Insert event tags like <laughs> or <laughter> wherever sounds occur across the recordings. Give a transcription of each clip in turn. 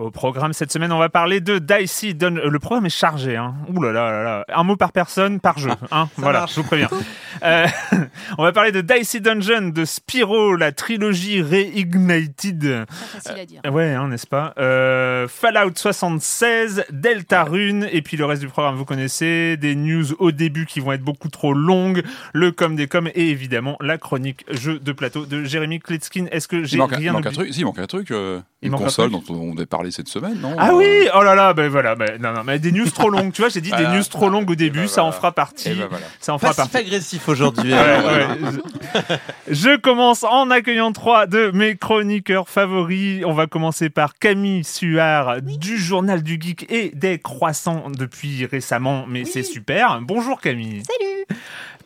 Au programme cette semaine, on va parler de Dicey Dun... Le programme est chargé. Hein. Ouh là là là là. Un mot par personne, par jeu. Hein. voilà, je vous préviens. Euh, <laughs> on va parler de Dicey Dungeon, de Spyro, la trilogie Reignited. facile à dire. Euh, ouais, hein, n'est-ce pas? Euh, Fallout 76, Deltarune, et puis le reste du programme, vous connaissez. Des news au début qui vont être beaucoup trop longues, le com des coms, et évidemment la chronique jeu de plateau de Jérémy Kletskin. Est-ce que j'ai rien il manque un truc. Si, il manque un truc. euh, Il une manque un console truc? dont on avait parlé cette semaine, non Ah Euh, oui, oh là là, ben voilà, ben non non, mais des news trop longues, tu vois, j'ai dit des news trop longues au début, ben ça en fera partie, ben voilà. ça en fera partie. agressif aujourd'hui. Ouais, ouais. Je je commence en accueillant trois de mes chroniqueurs favoris. On va commencer par Camille Suard du Journal du Geek et des Croissants depuis récemment, mais c'est super. Bonjour Camille. Salut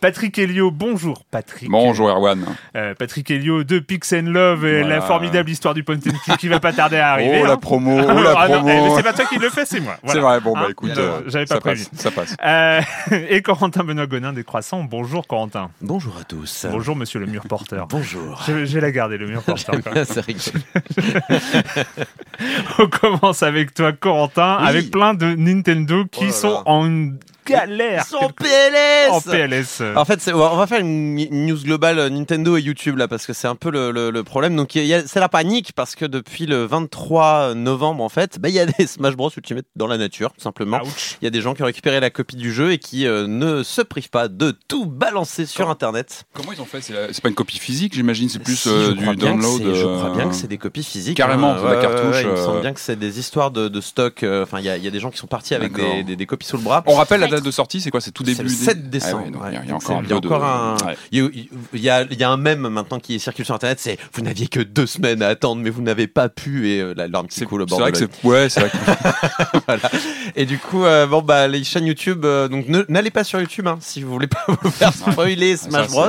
Patrick Helio, bonjour Patrick. Bonjour Erwan. Euh, Patrick Helio de Pix and Love et Voilà. la formidable histoire du point and click qui va pas tarder à arriver. <laughs> Oh hein. la promo, oh la Ah non, eh, mais promo. c'est pas toi qui le fais, c'est moi. C'est vrai, bon bah Hein, écoute, euh, euh, j'avais pas ça prévu. passe, ça passe. Euh, <laughs> et Corentin Benoît Gonin des Croissants. Bonjour Corentin. Bonjour à tous. Bonjour Monsieur le mur porteur. Bonjour. Je, je vais la garder le mur <laughs> porteur. C'est rigolo. On commence avec toi Corentin, Oui. avec plein de Nintendo qui Oh là sont là. en une galère. Ils sont en PLS en PLS. En fait, c'est- on va faire une news globale euh, Nintendo et YouTube là parce que c'est un peu le, le- le problème. Donc il y a- c'est la panique parce que depuis le 23 novembre en fait, bah, il y a des <laughs> Smash Bros Ultimate dans la nature tout simplement. Il y a des gens qui ont récupéré la copie du jeu et qui euh, ne se privent pas de tout balancer sur Internet. Comment ils ont fait? C'est pas une copie physique, j'imagine, c'est plus Si, euh, du download. Je crois bien que c'est des copies physiques. Carrément, hein. la cartouche, il me semble bien que c'est des histoires de, de stock. euh, Enfin, il y, a- il y a des gens qui sont partis avec des, des- des copies sous le bras. On rappelle la date de sortie, c'est quoi C'est tout début le des- 7 décembre. Ah ouais, donc ouais. il y a- encore un il y a encore un- Ouais. il y a- il y a, il y a un mème maintenant qui circule sur Internet, c'est vous n'aviez que deux semaines à attendre, mais vous n'avez pas pu et euh, la larme qui coule au c'est bord vrai de c'est ouais, c'est vrai que <laughs> <laughs> Voilà. Et du coup, euh, bon bah les chaînes YouTube, euh, donc n'allez pas sur YouTube hein, si vous voulez pas <laughs> vous faire spoiler Smash Bros.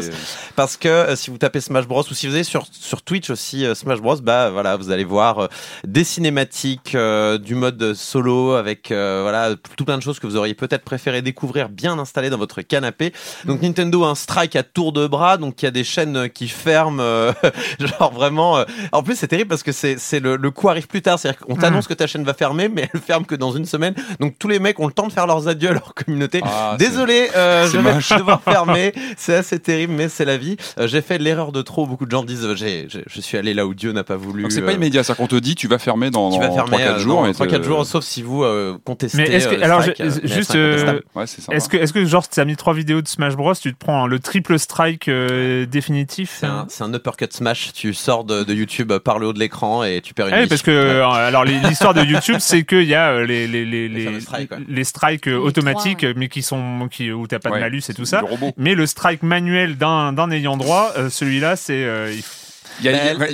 Parce que euh, si vous tapez Smash Bros ou si vous allez sur, sur Twitch aussi Smash Bros, bah voilà, vous allez voir des cinématiques, du mode solo avec voilà tout plein de choses que vous auriez peut-être préféré découvrir bien installées dans votre canapé. Donc Nintendo a un strike à tour de bras, donc il y a des chaînes euh, qui ferment, euh, <laughs> genre vraiment. euh, En plus c'est terrible parce que c'est c'est le, le coup arrive plus tard, c'est-à-dire qu'on t'annonce que ta chaîne va fermer, mais elle ferme que dans une semaine. Donc tous les mecs ont le temps de faire leurs adieux à leur communauté. Ah, Désolé, euh, je vais moche. devoir <laughs> fermer. C'est assez terrible, mais c'est la vie. Euh, j'ai fait l'erreur de trop. Beaucoup de gens disent euh, j'ai, j'ai- je suis allé là où Dieu n'a pas voulu. Donc c'est pas immédiat, ça qu'on te dit, tu vas fermer dans, dans fermer 3-4 euh, jours. dans et 3-4 te- jours, sauf si vous euh, contestez. Mais est-ce que euh, le alors strike, je- euh, mais juste euh, Ouais, c'est sympa. Est-ce que, est-ce que genre, tu as mis trois vidéos de Smash Bros, tu te prends le triple strike euh, définitif C'est un, c'est un uppercut smash. Tu sors de, de YouTube par le haut de l'écran et tu perds une Ah oui, vie. parce que Ouais. euh, alors l'histoire de YouTube, c'est qu'il y a euh, les les les Les strikes, ouais. les strikes, euh, Les automatiques, trois, mais qui sont qui où t'as pas Ouais, de malus et tout ça. Mais le strike manuel d'un d'un ayant droit, euh, celui-là, c'est euh, il faut- y a- a- a-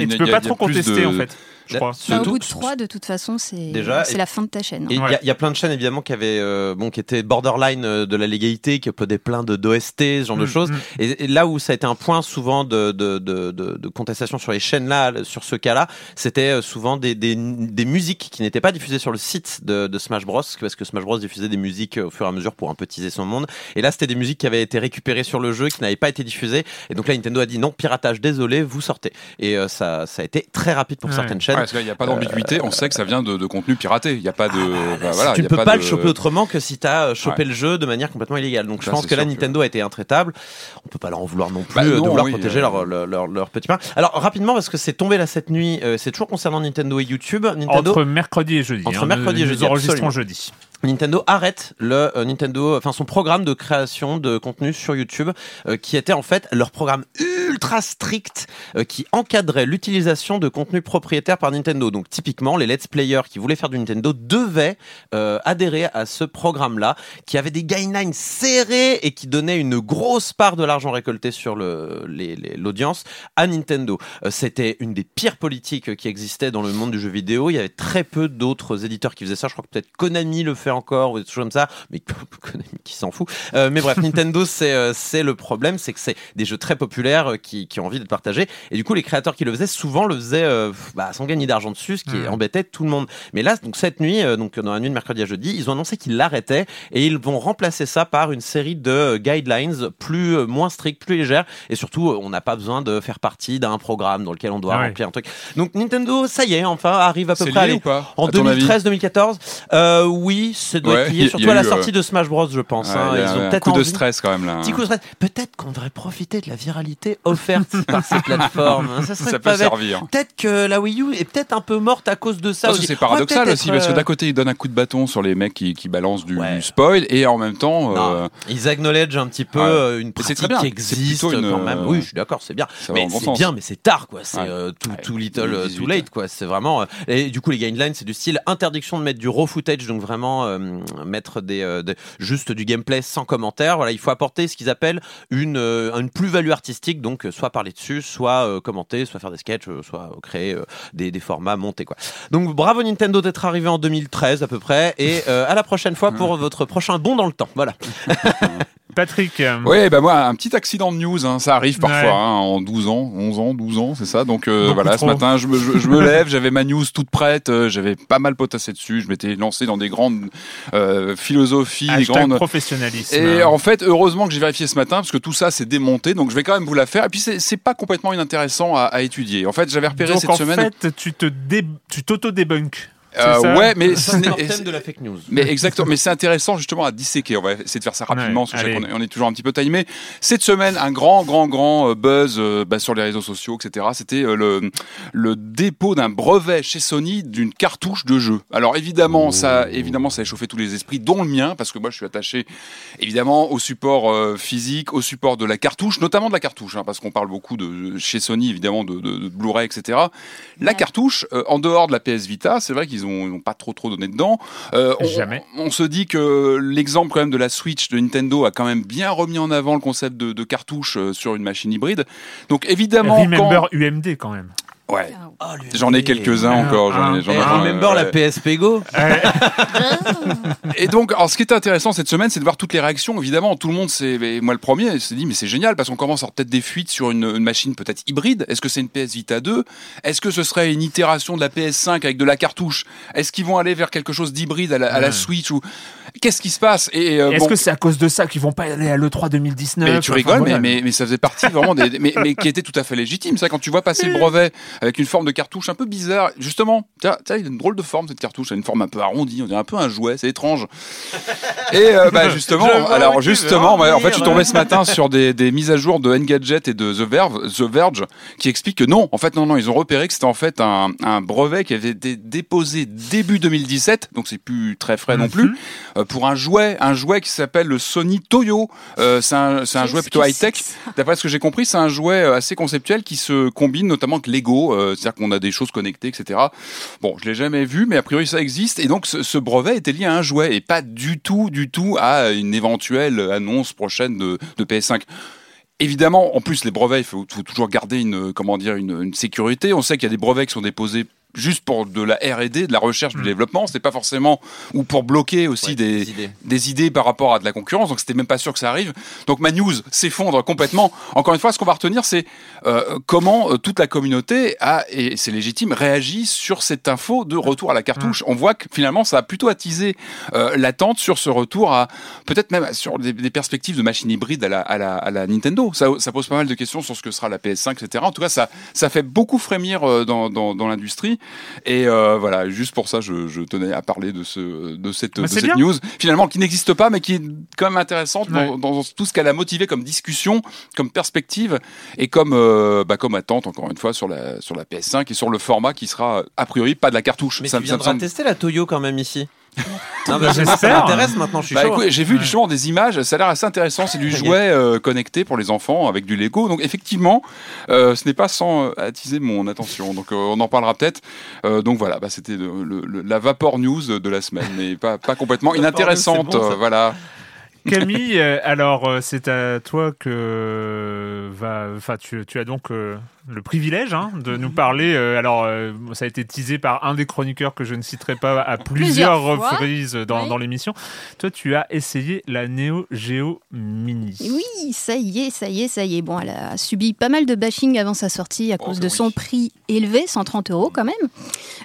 et tu peux pas trop contester de- en fait. Je crois. Bah, Surtout- au bout de 3, de toute façon, c'est Déjà, c'est et- la fin de ta chaîne. Et il y a- Ouais. il y, a plein de chaînes évidemment qui avaient euh, bon qui étaient borderline euh, de la légalité, qui uploadaient plein de d'OST, ce genre de Mm, choses. mm. Et, et là où ça a été un point souvent de, de, de, de, de contestation sur les chaînes là, sur ce cas-là, c'était euh, souvent des, des, des musiques qui n'étaient pas diffusées sur le site de, de Smash Bros, parce que Smash Bros diffusait des musiques au fur et à mesure pour un peu teaser son monde. Et là, c'était des musiques qui avaient été récupérées sur le jeu, qui n'avaient pas été diffusées. Et donc là, Nintendo a dit non, piratage, désolé, vous sortez. Et euh, ça, ça a été très rapide pour Ouais. certaines Ouais, chaînes. parce qu'il n'y a pas d'ambiguïté, on sait que ça vient de, de contenu piraté. Il n'y a pas de. bah, Si voilà, tu il ne y a peux pas, de- le choper autrement que si tu as chopé Ouais. le jeu de manière complètement illégale. Donc je pense que là, Nintendo a été intraitable. On peut pas leur en vouloir non plus Bah euh, de vouloir oui, protéger euh. leur, leur, leur, leur petit pain. Alors rapidement, parce que c'est tombé là cette nuit, euh, c'est toujours concernant Nintendo et YouTube. Nintendo, Entre mercredi et jeudi. Entre hein, mercredi et nous jeudi, enregistrons absolument. jeudi. Nintendo arrête le euh, Nintendo, enfin son programme de création de contenu sur YouTube, euh, qui était en fait leur programme ultra strict euh, qui encadrait l'utilisation de contenu propriétaire par Nintendo. Donc typiquement, les let's players qui voulaient faire du Nintendo devaient adhérer à ce programme-là, qui avait des guidelines serrés et qui donnait une grosse part de l'argent récolté sur l'audience à Nintendo. C'était une des pires politiques qui existait dans le monde du jeu vidéo. Il y avait très peu d'autres éditeurs qui faisaient ça. Je crois que peut-être Konami le fait encore ou des choses comme ça, mais <laughs> qui s'en fout. Euh, mais bref, Nintendo, <laughs> c'est euh, c'est le problème, c'est que c'est des jeux très populaires euh, qui, qui ont envie d'être partagés. Et du coup, les créateurs qui le faisaient souvent le faisaient euh, bah, sans gagner d'argent dessus, ce qui Mhm. embêtait tout le monde. Mais là, donc cette nuit, donc dans la nuit de mercredi à jeudi, ils ont annoncé qu'ils l'arrêtaient et ils vont remplacer ça par une série de guidelines plus moins strictes, plus légères. Et surtout, on n'a pas besoin de faire partie d'un programme dans lequel on doit Ah ouais. remplir un truc. Donc Nintendo, ça y est, enfin arrive à peu près à lié ou pas en à ton avis? 2013-2014, euh, oui, c'est doit Ouais, être <laughs> lié surtout à la eu, sortie de Smash Bros, je pense. Ouais, hein. il y a Ils ont un peut-être coup de stress quand même là. Petit coup de stress. Peut-être qu'on devrait profiter de la viralité offerte <laughs> par ces plateformes. hein. Ça serait Ça pas peut bête. servir. Peut-être que la Wii U est peut-être un peu morte à cause de ça. C'est paradoxal aussi, parce que être, d'un côté, ils donnent un coup de bâton sur les mecs qui, qui balancent du, Ouais. du spoil, et en même temps, euh, ils acknowledge un petit peu euh, une pratique qui existe une, quand même. euh, Oui, je suis d'accord, c'est bien. ça Mais c'est bien, mais c'est tard, quoi. C'est euh, too, little, euh, 18, too late, quoi. C'est vraiment. euh, Et du coup, les guidelines, c'est du style interdiction de mettre du raw footage, donc vraiment euh, mettre des, euh, des- juste du gameplay sans commentaire. Voilà, il faut apporter ce qu'ils appellent une euh, une plus-value artistique, donc soit parler dessus, soit commenter, soit faire des sketchs, soit créer des, des formats montés, quoi. Donc bravo Nintendo d'être arrivé en 2013 à peu près, et à la prochaine fois pour votre prochain bond dans le temps. Voilà. <laughs> Patrick. euh, Ouais, bah moi, un petit accident de news, hein, ça arrive parfois, Ouais. hein, en 12 ans, 11 ans, 12 ans, c'est ça. Donc euh, voilà, ce matin, je me, je, je me <laughs> lève, j'avais ma news toute prête, euh, j'avais pas mal potassé dessus, je m'étais lancé dans des grandes euh, philosophies, des grandes... professionnalisme. Et en fait, heureusement que j'ai vérifié ce matin, parce que tout ça c'est démonté, donc je vais quand même vous la faire. Et puis c'est pas complètement inintéressant à, à étudier. En fait, j'avais repéré Donc cette en semaine... fait, tu te dé... tu t'auto-débunk. Euh, ouais, mais c'est de la fake news. Mais exactement, mais c'est intéressant justement à disséquer. On va essayer de faire ça rapidement, Ouais, parce que on est toujours un petit peu timé. Cette semaine, un grand, grand, grand euh, buzz euh, bah, sur les réseaux sociaux, etc. C'était euh, le, le dépôt d'un brevet chez Sony d'une cartouche de jeu. Alors évidemment, ça, évidemment, ça a chauffé tous les esprits, dont le mien, parce que moi, je suis attaché évidemment au support euh, physique, au support de la cartouche, notamment de la cartouche, hein, parce qu'on parle beaucoup de chez Sony, évidemment, de, de, de Blu-ray, etc. La Ouais. cartouche, euh, en dehors de la PS Vita, c'est vrai qu'ils ont, ils ont pas trop trop donné dedans. Euh, on, Jamais. On se dit que l'exemple quand même de la Switch de Nintendo a quand même bien remis en avant le concept de, de cartouche euh, sur une machine hybride. Donc évidemment, Remember UMD quand même. Ouais, Ah, j'en ai quelques-uns Ah, encore. J'en ai, ah, j'en ai- ai- remember la ouais. PSP Go Et donc, alors, ce qui était intéressant cette semaine, c'est de voir toutes les réactions. Évidemment, tout le monde s'est, et moi le premier, s'est dit, mais c'est génial parce qu'on commence à avoir peut-être des fuites sur une, une machine peut-être hybride. Est-ce que c'est une PS Vita 2 Est-ce que ce serait une itération de la PS5 avec de la cartouche? Est-ce qu'ils vont aller vers quelque chose d'hybride à la, à la. Switch ou qu'est-ce qui se passe? Et euh, Est-ce bon, que c'est à cause de ça qu'ils vont pas aller à l'E3 2019 mais tu Enfin, rigoles, voilà. mais, mais, mais ça faisait partie vraiment des, des- mais, mais qui était tout à fait légitime. Ça, quand tu vois passer le brevet avec une forme de cartouche un peu bizarre. Justement, tiens, tiens, il a une drôle de forme cette cartouche, elle a une forme un peu arrondie, on dirait un peu un jouet, c'est étrange. Et euh, bah, <laughs> justement, alors justement, en fait, je suis tombé ce matin sur des, des mises à jour de Engadget et de The Verve, The Verge qui expliquent que non, en fait, non, non, ils ont repéré que c'était en fait un, un brevet qui avait été déposé début 2017, donc c'est plus très frais non plus, euh, pour un jouet, un jouet qui s'appelle le Sony Toyo. Euh, c'est un, jouet plutôt high tech. D'après ce que j'ai compris, c'est un jouet assez conceptuel qui se combine notamment avec Lego, euh, c'est-à-dire qu'on a des choses connectées, etc. Bon, je l'ai jamais vu, mais a priori ça existe. Et donc ce, brevet était lié à un jouet et pas du tout, du tout à une éventuelle annonce prochaine de, de PS5. Évidemment, en plus les brevets, il faut, toujours garder une comment dire une sécurité. On sait qu'il y a des brevets qui sont déposés juste pour de la R&D, de la recherche, du développement. C'est pas forcément ou pour bloquer aussi Ouais, des, des idées. des idées par rapport à de la concurrence. Donc c'était même pas sûr que ça arrive. Donc ma news s'effondre complètement. Encore une fois, ce qu'on va retenir, c'est euh, comment euh, toute la communauté a et c'est légitime réagit sur cette info de retour à la cartouche. On voit que finalement ça a plutôt attisé euh, l'attente sur ce retour à peut-être même sur des, des perspectives de machines hybrides à la, à la, à la Nintendo. Ça, ça pose pas mal de questions sur ce que sera la PS5, etc. En tout cas, ça, ça fait beaucoup frémir dans, dans, dans l'industrie. Et euh, voilà, juste pour ça, je, je tenais à parler de, ce, de cette, Bah, de cette news, finalement, qui n'existe pas, mais qui est quand même intéressante dans, Ouais. dans tout ce qu'elle a motivé comme discussion, comme perspective et comme, euh, bah, comme attente, encore une fois, sur la, sur la PS5 et sur le format qui sera, a priori, pas de la cartouche. Mais Ça tu me- ça me viendras semble- tester la Toyo quand même ici. Non, mais ça m'intéresse maintenant, je suis Bah, chaud. j'ai vu justement des images, ça a l'air assez intéressant. C'est du jouet euh, connecté pour les enfants avec du Lego. Donc effectivement, euh, ce n'est pas sans euh, attiser mon attention. Donc euh, on en parlera peut-être. Euh, donc voilà, bah, c'était la vapor news de la semaine, mais pas, pas complètement <laughs> news, inintéressante. bon, voilà. Camille, euh, alors euh, c'est à toi que va, enfin tu, tu as donc euh, le privilège hein, de nous parler. euh, alors euh, ça a été teasé par un des chroniqueurs que je ne citerai pas à plusieurs, reprises dans, Oui. dans l'émission. Toi, tu as essayé la Neo Geo Mini. Oui, ça y est, ça y est, ça y est. Bon, elle a subi pas mal de bashing avant sa sortie à Oh, cause bah de oui. son prix élevé, 130 euros quand même.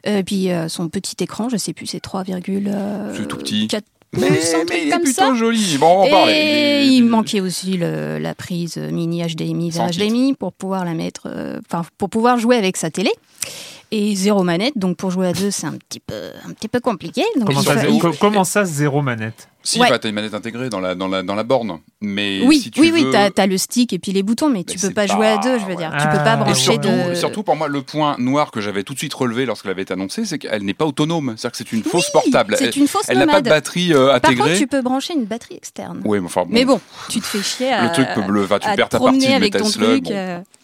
Euh, puis euh, son petit écran, je sais plus, c'est 3,4 C'est tout petit. pouces, Mais, mais truc il est plutôt ça. joli. Bon, on va en Et parler. il manquait aussi le- la prise mini HDMI vers. HDMI pour pouvoir la mettre, euh, pour pouvoir jouer avec sa télé. Et zéro manette, donc pour jouer à deux, c'est un petit peu, un petit peu compliqué. Donc Comment ça, fa- surtout- il- co- comment ça, zéro manette? Si, Ouais. bah, t'as une manette intégrée dans la, dans la, dans la borne. Mais Oui, si tu oui, veux... oui, t'as as le stick et puis les boutons, mais tu Mais peux pas jouer à deux, je veux dire. Tu Ah. peux pas Et Et brancher surtout, de. surtout pour moi, le point noir que j'avais tout de suite relevé lorsqu'elle avait été annoncée, c'est qu'elle n'est pas autonome. C'est-à-dire que c'est une fausse portable. C'est Elle- une fausse Elle n'a pas de batterie euh, Par intégrée. contre, tu peux brancher une batterie externe. Oui, mais enfin, bon, Mais bon, tu te fais chier à. le truc peut bleu. Tu perds ta partie avec Metal ton Slug. truc.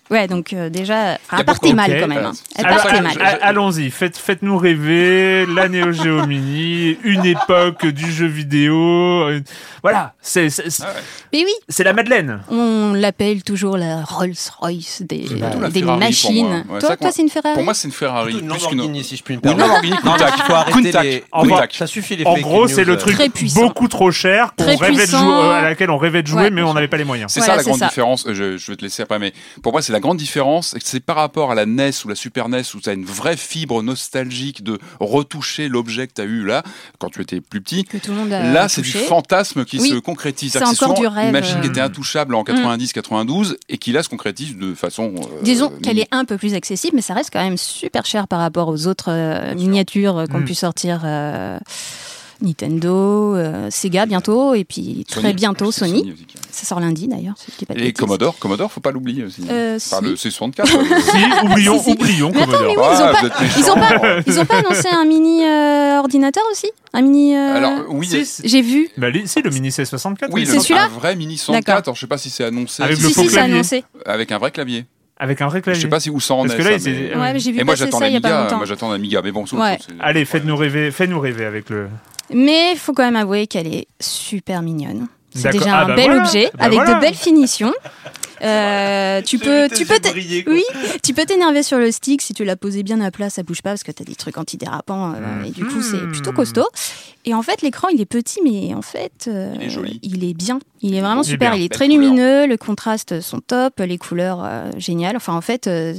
Ouais, donc euh, déjà, partait de- mal quand même. hein. Elle Alors, partait mal. Allons-y, faites, faites-nous rêver, la Neo Geo Mini, une époque du jeu vidéo. euh, Voilà, c'est c'est- c'est- Ah ouais. Mais oui, c'est la Madeleine. on l'appelle toujours la Rolls-Royce des, des machines. Ouais, toi, toi c'est une Ferrari Pour moi, c'est une Ferrari. Une Lamborghini, si je puis me Ou une permettre. Lamborghini Countach. il faut arrêter les... En ça suffit les En gros, news, c'est le truc Très puissant. beaucoup trop cher qu'on Très rêvait de puissant. jouer, euh, à laquelle on rêvait de jouer, Ouais. mais on n'avait pas les moyens. C'est ça la grande différence. Euh, Je, je vais te laisser après, mais pour moi, c'est la grande différence. c'est par rapport à la NES ou la Super NES où tu as une vraie fibre nostalgique de retoucher l'objet que tu as eu là, quand tu étais plus petit. que tout le monde a Là, c'est du fantasme qui Oui. se concrétise. C'est encore du rêve, Une machine qui était intouchable en 90-92 et qui là se concrétise de façon. euh, Disons qu'elle est un peu plus accessible, mais ça reste quand même super cher par rapport aux autres euh, miniatures euh, qu'ont Mm. pu sortir euh, Nintendo, euh, Sega bientôt, et puis très bientôt C'est Sony. aussi, Ça sort lundi d'ailleurs. si Et bêtises. Commodore, Commodore, faut pas l'oublier aussi. Euh, Enfin, si. le C64. euh, <laughs> Si, oublions, Si, si. oublions Mais attends, Commodore. mais oui, ils ont Ah, pas- vous êtes Ils ont méchants. pas, ils ont pas <laughs> annoncé un mini euh, ordinateur aussi? Un mini. euh, Alors, oui, c'est- J'ai vu. bah, les- si, le mini C64. oui, C'est celui-là? un vrai mini 64. D'accord. Alors, je sais pas si c'est annoncé. Avec si le Si, faux si, c'est clavier. annoncé. avec un vrai clavier. Avec un vrai Je clavier. sais pas si où ça en Parce est. que là, ça, il s'est- mais- Ouais, Ouais, mais j'ai vu Et moi, j'attends l'Amiga. Moi, j'attends l'Amiga. Mais bon, sauf- Ouais. c'est- Allez, faites-nous rêver, fais-nous rêver avec le. Mais il faut quand même avouer qu'elle est super mignonne. C'est D'accord. déjà Ah un bah bel voilà. objet Bah avec voilà. de belles finitions. Euh, tu peux, tu peux, oui, tu peux t'énerver sur le stick si tu l'as posé bien à plat, ça bouge pas parce que tu as des trucs antidérapants euh, et du coup c'est Mhm. plutôt costaud. Et en fait l'écran il est petit mais en fait euh, Il est joli. il est bien, il est vraiment Il super, il est Belle très couleur. lumineux, le contraste sont top, les couleurs euh, géniales. Enfin en fait. euh,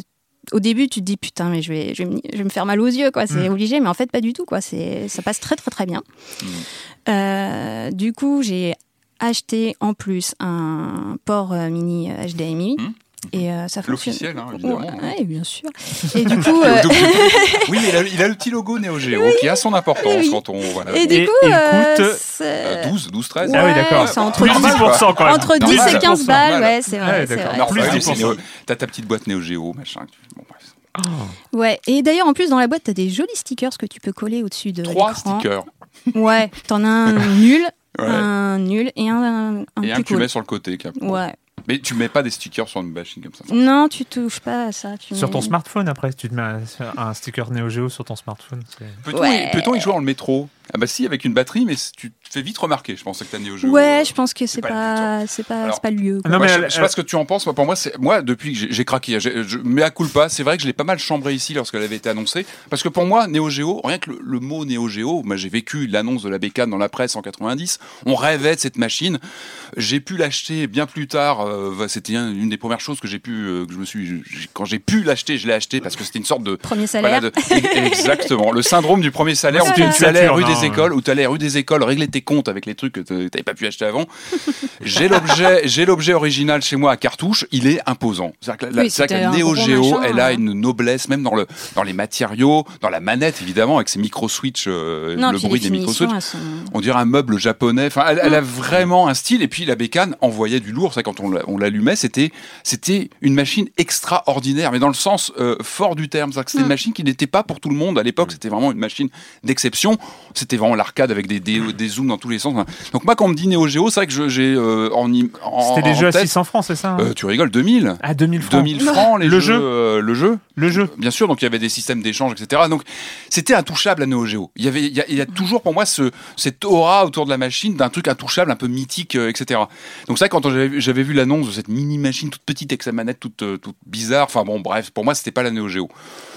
au début, tu te dis putain, mais je vais, je vais, me, je vais me faire mal aux yeux, quoi. C'est Mm. obligé, mais en fait, pas du tout, quoi. C'est, ça passe très, très, très bien. Euh, du coup, j'ai acheté en plus un port euh, mini HDMI Mm. Et euh, ça fonctionne. L'officiel, hein, évidemment. Ouais, bien sûr. <laughs> Et du coup, euh, <laughs> oui, il a, il a le petit logo Neo Geo qui a son importance Oui. quand on. Voilà. et du coup, et il euh, coûte, c'est- Euh, 12, 12, 13. Ah oui, d'accord. Ouais, c'est entre Plus 10% quand même. entre 10 Normal. et 15 balles, ouais, c'est vrai. Ouais, ouais, 10%. T'as ta petite boîte Neo Geo, machin. Bon, bref. Ouais, et d'ailleurs, en plus, dans la boîte, t'as des jolis stickers que tu peux coller au-dessus de Trois stickers. Ouais, t'en as un <laughs> nul, Ouais. un nul et un, un Et un plus tu cool. mets sur le côté. Capcom. Ouais. Mais tu mets pas des stickers sur une machine comme ça. Non, tu touches pas à ça. Tu Sur mets- ton smartphone, après, si tu te mets un, sticker Neo Geo sur ton smartphone. c'est- Peut-on Ouais. y, peut-on y jouer dans le métro? Ah bah si, avec une batterie, mais tu te fais vite remarquer. Je pensais que t'as Neo Geo. Ouais, euh, je pense que c'est pas pas, c'est pas, Alors- c'est pas le lieu. quoi. Non, Moi, mais je, elle- je sais pas ce que tu en penses. Moi, pour moi, moi depuis que j'ai- craqué. Je, mais à culpa, c'est vrai que je l'ai pas mal chambré ici lorsqu'elle avait été annoncée. Parce que pour moi, Neo Geo, rien que le, le mot Neo Geo, moi j'ai vécu l'annonce de la bécane dans la presse en 90. On rêvait de cette machine. J'ai pu l'acheter bien plus tard. Euh, c'était un- une des premières choses que j'ai pu, euh, que je me suis, quand j'ai pu l'acheter, je l'ai acheté parce que c'était une sorte de Premier salaire. voilà, de- <laughs> exactement. Le syndrome du premier salaire où tu allais rue des écoles, où tu allais rue des écoles régler tes comptes avec les trucs que tu t'avais pas pu acheter avant. J'ai l'objet, j'ai l'objet original chez moi à cartouche. Il est imposant. C'est-à-dire que la, Oui, que la Neo Geo, machin, elle a une noblesse, même dans le, dans les matériaux, dans la manette évidemment, avec ses micro switch, euh, Non, le bruit des micro switch. sont- On dirait un meuble japonais. Enfin, elle, elle a vraiment un style. Et puis la bécane envoyait du lourd. Ça, quand on, l'a- on l'allumait, c'était c'était une machine extraordinaire, mais dans le sens euh, fort du terme. C'était une machine qui n'était pas pour tout le monde à l'époque. C'était vraiment une machine d'exception. C'était vraiment l'arcade avec des, des, des zooms dans tous les sens. Donc moi, quand on me dit Neo Geo, c'est vrai que je- j'ai euh, en, en C'était des en jeux à tête, 600 francs, c'est ça hein? Euh, Tu rigoles, 2000. À 2000 francs. 2000 francs les Le jeux, jeu euh, le jeu Le jeu. bien sûr, donc il y avait des systèmes d'échange, etc. Donc c'était intouchable à Neo Geo. Il y avait, il y a, il y a toujours pour moi ce, cette aura autour de la machine d'un truc intouchable, un peu mythique, euh, etc. Donc ça, quand j'avais vu de cette mini machine toute petite avec sa manette toute, euh, toute bizarre, enfin bon, bref, pour moi c'était pas la Neo Geo.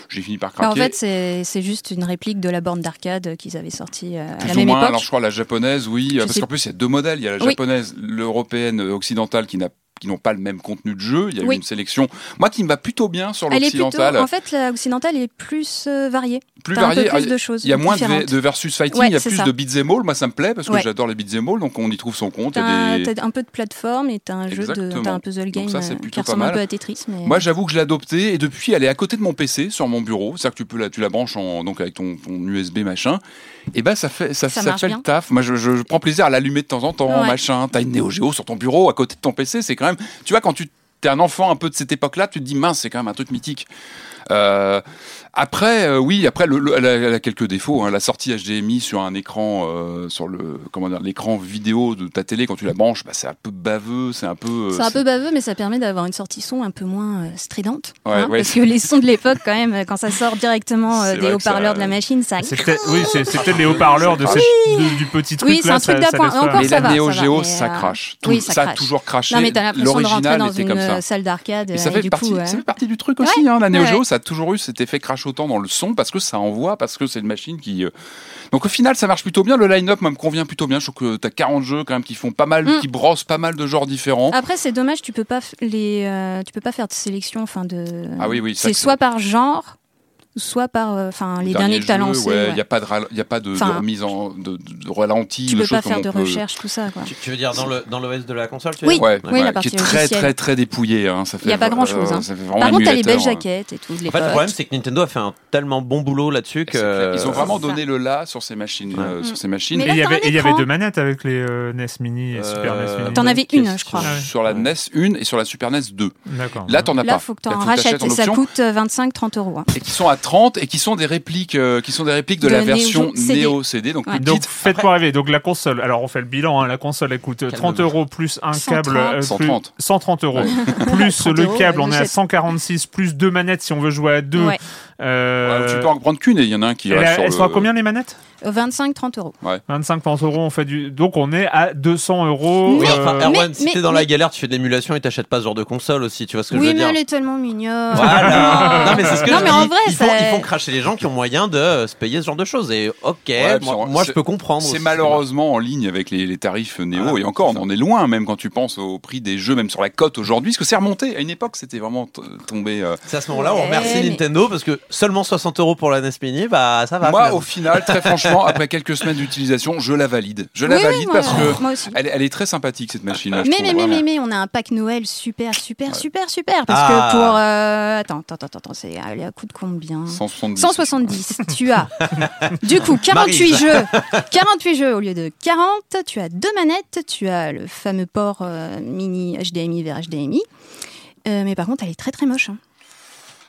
J'ai fini par Bah, craquer. en fait, c'est c'est juste une réplique de la borne d'arcade qu'ils avaient sortie euh, à plus la ou même moins, époque. alors je crois la japonaise, oui, parce sais- qu'en plus il y a deux modèles, il y a la Oui. japonaise, l'européenne, euh, occidentale qui n'a qui n'ont pas le même contenu de jeu. Il y a eu une sélection, moi qui me va plutôt bien sur l'occidentale, en fait, la occidentale est plus euh, variée. plus variée. plus Ah, de choses Il y a moins de, versus fighting, Ouais, il y a plus ça. de beat'em all. Moi, ça me plaît parce que Ouais. j'adore les beat'em all, donc on y trouve son compte. Il y T'as des- un peu de plateforme et t'as un jeu de, un puzzle game ça, qui ressemble un peu à Tetris. Mais... Moi, j'avoue que je l'ai adoptée et depuis, elle est à côté de mon PC sur mon bureau. C'est-à-dire que tu peux la, tu la branches en, donc avec ton, ton USB machin. Et ben, ça fait, ça, Ça ça marche fait bien. le taf. Moi, je, je- je prends plaisir à l'allumer de temps en temps, Ouais. machin. T'as une Neo Geo sur ton bureau à côté de ton PC. C'est quand même, tu vois, quand tu t'es un enfant un peu de cette époque-là, tu te dis mince, c'est quand même un truc mythique. Euh, après, euh, oui, après, le, le- elle, a, elle a quelques défauts. hein. La sortie HDMI sur un écran, euh, sur le, comment dire, l'écran vidéo de ta télé quand tu la branches, bah, c'est un peu baveux, c'est un peu. euh, C'est un peu baveux, mais ça permet d'avoir une sortie son un peu moins euh, stridente. Ouais, hein, ouais. Parce que les sons de l'époque, quand même, quand ça sort directement euh, des ça- haut-parleurs de la machine, ça. C'est peut-être oui, c'est c'est peut-être les haut-parleurs de ces- oui. de- du petit truc Oui, c'est là. un truc d'appoint. Encore, mais ça la Neo Geo, ça crache. Tout, oui, ça ça a crache. toujours craché. Non, mais t'as l'impression de rentrer L'original dans une comme ça. salle d'arcade. Ça fait, du partie, coup, ouais. ça fait partie du truc aussi. hein. La Neo. Geo, ça a toujours eu cet effet crachotant dans le son parce que ça envoie, parce que c'est une machine qui. euh, Donc au final, ça marche plutôt bien. Le line-up me convient plutôt bien. Je trouve que tu as 40 jeux quand même qui font pas mal, Mm. qui brossent pas mal de genres différents. Après, c'est dommage, tu peux pas les, euh, tu peux pas faire de sélection, enfin de. Ah oui, oui, c'est- soit par genre, soit par, euh, enfin les Dernier derniers que t'as jeu, lancés. ouais, ouais. Il n'y a pas de, il a pas de, remise en, de, de- ralenti. Tu peux pas faire de peut- recherche, tout ça, quoi. Tu, tu veux dire dans le dans l'OS de la console tu Oui. Ouais, Oui, ouais, la qui partie est très très très dépouillé. Hein. Ça fait, Il y a pas grand-chose, hein. ça fait vraiment Par contre, t'as les belles hein. jaquettes et tout. de En fait, le problème, c'est que Nintendo a fait un tellement bon boulot là-dessus que. Ils ont vraiment donné le là sur ces machines. Ouais. euh, sur ces machines. Mais Et là, il y avait il y deux manettes avec les euh, NES Mini et Super NES Mini. T'en avais une, je crois. Ah. Sur la NES 1 et sur la Super NES 2. D'accord. Là, t'en as pas. Là, faut que rachètes en et ça coûte 25-30 euros. hein. et qui sont à 30 et qui sont des répliques euh, qui sont des répliques de, De la Neo version. Neo CD donc Ouais. Donc faites-moi rêver. Donc la console. Alors on fait le bilan. hein. La console elle coûte 30 euros plus un 130. câble. euh, plus- 130. 130 euros. Plus <laughs> 30 le euros, câble, on est à j'achète. 146 plus deux manettes si on veut jouer à deux. Euh, Ouais, tu peux en prendre qu'une et il y en a un qui reste sur elles le- sont à combien les manettes 25-30 euros. 25 30 euros. On fait du. Donc on est à 200 euros. Oui, euh, enfin, Erwan, si mais- t'es dans mais- la galère, tu fais de l'émulation et t'achètes pas ce genre de console aussi, tu vois ce que je Oui, veux mais dire elle est tellement mignonne. Voilà. <laughs> non mais c'est ce que Non, je mais dis. en vrai, ils, font, ça- ils font cracher les gens qui ont moyen de euh, se payer ce genre de choses. Et ok, Ouais, moi, je peux comprendre. C'est malheureusement en ligne avec les, les tarifs Néo Ah, et encore on en est loin même quand tu penses au prix des jeux même sur la cote aujourd'hui parce que c'est remonté à une époque c'était vraiment tombé euh, C'est à ce moment-là où on remercie mais- Nintendo parce que seulement 60 euros pour la NES Mini, bah ça va. Moi, finalement. au final, très <laughs> franchement, après quelques semaines d'utilisation, je la valide. Je la Oui, valide moi- parce que elle, est- elle est très sympathique cette machine. Mais, mais, mais, mais, mais, on a un pack Noël super, super, super, super. Parce Ah. que pour. euh, Attends, attends, attends, attends, c'est elle est à coût de combien 170. 170. tu as. <laughs> Du coup, 48 jeux. 48 jeux au lieu de 40. Tu as deux manettes. Tu as le fameux port euh, mini HDMI vers HDMI. Euh, mais par contre, elle est très très moche. hein.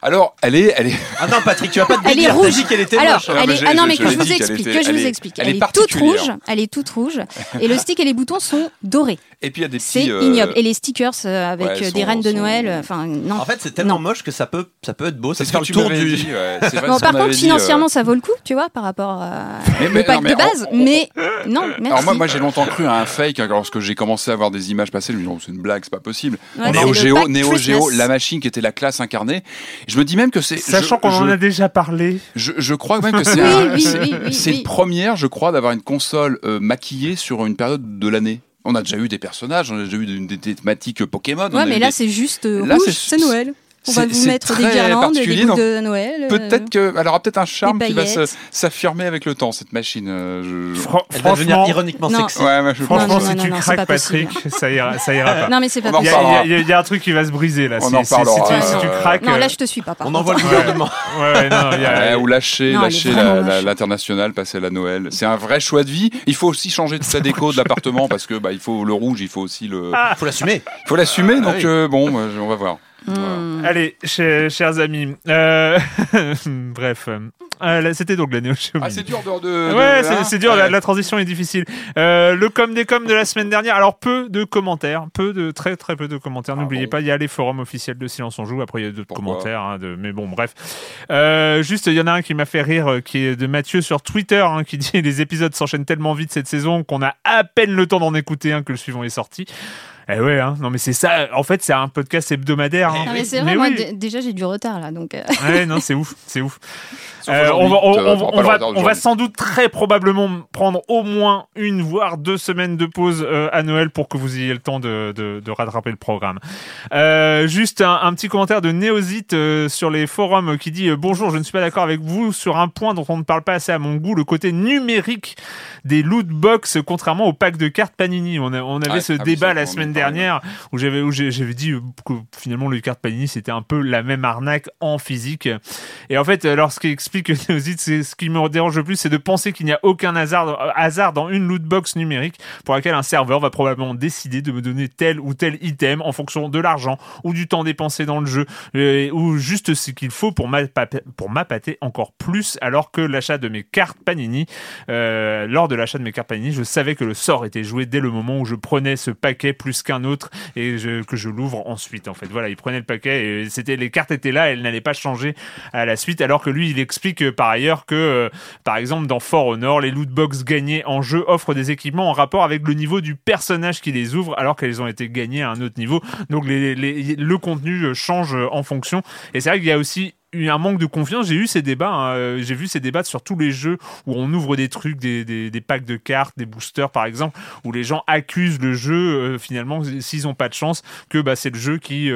Alors, elle est, elle est. Ah non, Patrick, tu vas pas te Elle est rouge. dit qu'elle était Alors, moche. Ah, elle est... ah non, je- mais je que je vous dit explique, était- que je elle vous est- explique. elle Elle est est toute rouge. Elle est toute rouge. Et le stick et les boutons sont dorés. Et puis il y a des C'est euh, ignoble. Et les stickers euh, avec ouais, euh, des reines de sont- Noël. Enfin, non. En fait, c'est tellement Non. moche que ça peut, ça peut être beau. Ça C'est peut ce faire que le tu tour du. dit. ouais. <laughs> C'est vrai, Bon, ce par contre, dit, financièrement, euh, ça vaut le coup, tu vois, par rapport à <laughs> Mais- mais- le pack non, mais de base. on- on- mais non, merci. Alors moi, moi j'ai longtemps cru à un fake hein, lorsque j'ai commencé à voir des images passer. Je me dis, oh, c'est une blague, c'est pas possible. Ouais, Néo Geo, la machine qui était la classe incarnée. Je me dis même que c'est. Sachant qu'on en a déjà parlé. Je, je crois même que <laughs> c'est Oui, un- oui, c'est- oui, oui, c'est oui. une première, je crois, d'avoir une console euh, maquillée sur une période de l'année. On a déjà eu des personnages, on a déjà eu des, des thématiques Pokémon. on Ouais, a mais eu là, des- c'est juste euh, Là, rouge, c'est Noël. On va c'est- vous mettre des très guirlandes, des donc de Noël. euh, Peut-être que, elle aura peut-être un charme qui va s'affirmer avec le temps, cette machine. euh, je- Fran- Elle va devenir franchement, ironiquement Non. sexy. Ouais, mais je franchement, Non, non, si tu craques. Patrick, ça ira, ça ira pas. <laughs> Non, mais c'est pas Il y, possible. il y a- il y a un truc qui va se briser là. On si, en si- si reparlera, tu, euh, si tu craques. Non, euh, là, je te suis pas. Par On envoie le gouvernement. ouais, ouais, non, il y a- <laughs> Ouais, ou lâcher, l'international, passer à la Noël. C'est un vrai choix de vie. Il faut aussi changer toute la déco de l'appartement parce que bah il faut le rouge, il faut aussi le, Ah. Faut l'assumer. il faut l'assumer. Donc oui. euh, bon, euh, on va voir. Allez, chers, chers amis. euh, <laughs> Bref. Euh, C'était donc la Neo Geo Ah, c'est dur de. de- Ouais, de- c'est hein dur, la, Ouais. la transition est difficile. Euh, le com des coms de la semaine dernière, alors peu de commentaires, peu de très très peu de commentaires. Ah N'oubliez bon pas, il y a les forums officiels de Silence on joue. Après, il y a d'autres commentaires, hein, de, mais bon, bref. Euh, juste, il y en a un qui m'a fait rire, qui est de Mathieu sur Twitter, hein, qui dit <laughs> les épisodes s'enchaînent tellement vite cette saison qu'on a à peine le temps d'en écouter un que le suivant est sorti. Eh ouais, hein, non mais c'est ça. En fait, c'est un podcast hebdomadaire. hein. Non, mais c'est vrai, moi, oui. déjà, j'ai du retard là. Donc, euh, Ouais, non, c'est ouf, c'est ouf. Euh, on va, on, va, on sans doute très probablement prendre au moins une voire deux semaines de pause euh, à Noël pour que vous ayez le temps de, de, de rattraper le programme. Euh, juste un, un petit commentaire de Néosite euh, sur les forums qui dit euh, bonjour, je ne suis pas d'accord avec vous sur un point dont on ne parle pas assez à mon goût, le côté numérique des loot box, contrairement au pack de cartes Panini. On, a- on avait Ouais, ce ah débat la semaine parlait. Dernière où j'avais où j'avais dit que finalement les cartes Panini c'était un peu la même arnaque en physique. Et en fait, alors ce qui explique c'est ce qui me dérange le plus, c'est de penser qu'il n'y a aucun hasard, hasard dans une loot box numérique pour laquelle un serveur va probablement décider de me donner tel ou tel item en fonction de l'argent ou du temps dépensé dans le jeu euh, ou juste ce qu'il faut pour pour m'appâter encore plus alors que l'achat de mes cartes Panini euh, lors de l'achat de mes cartes Panini je savais que le sort était joué dès le moment où je prenais ce paquet plus qu'un autre et que je l'ouvre ensuite en fait. Voilà il prenait le paquet et c'était les cartes étaient là elles n'allaient pas changer à la suite alors que lui il explique euh, par ailleurs que euh, par exemple dans For Honor les loot box gagnées en jeu offrent des équipements en rapport avec le niveau du personnage qui les ouvre alors qu'elles ont été gagnées à un autre niveau. Donc le contenu euh, change en fonction. Et c'est vrai qu'il y a aussi un manque de confiance. J'ai eu ces débats, hein, euh, j'ai vu ces débats sur tous les jeux où on ouvre des trucs, des, des, des packs de cartes, des boosters par exemple, où les gens accusent le jeu euh, finalement s'ils ont pas de chance que bah, c'est le jeu qui qui,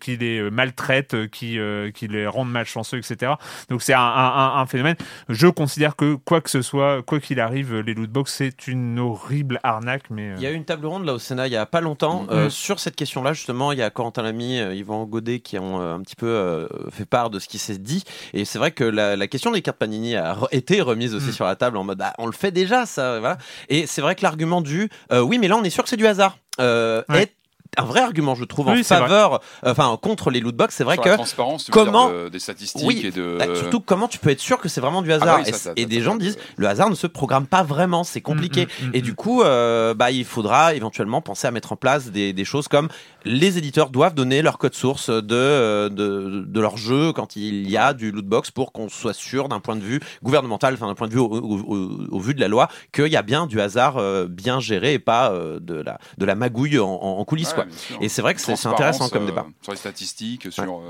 qui les maltraite, qui, euh, qui les rend malchanceux, etc. Donc c'est un, un, un phénomène. Je considère que quoi que ce soit, quoi qu'il arrive, les lootbox c'est une horrible arnaque. Mais euh, Il y a eu une table ronde là au Sénat il y a pas longtemps euh, sur cette question-là justement. Il y a Corentin Lamy, euh, Yvan Godet qui ont euh, un petit peu euh, fait part de ce qui s'est dit. Et c'est vrai que la, la question des cartes Panini a re- été remise aussi Mm. sur la table en mode ah, on le fait déjà ça. Voilà. Et c'est vrai que l'argument du euh, oui mais là on est sûr que c'est du hasard euh, Ouais. est un vrai argument je trouve en Oui, faveur, euh, enfin contre les lootbox. C'est vrai Sur que la transparence, tu veux comment- dire, de- des statistiques Oui, et de. bah, surtout comment tu peux être sûr que c'est vraiment du Ah hasard oui, ça, Et- ça, et, ça, des ça, gens ça, disent le hasard ne se programme pas vraiment c'est compliqué Mm, mm, mm, et du coup euh, bah il faudra éventuellement penser à mettre en place des, des choses comme les éditeurs doivent donner leur code source de euh, de, de leur jeu quand il y a du lootbox pour qu'on soit sûr d'un point de vue gouvernemental enfin d'un point de vue au, au- au- au vu de la loi qu'il y a bien du hasard euh, bien géré et pas euh, de la de la magouille en, en coulisses Ouais, quoi. et c'est vrai que c'est intéressant comme euh, débat Sur les statistiques, sur.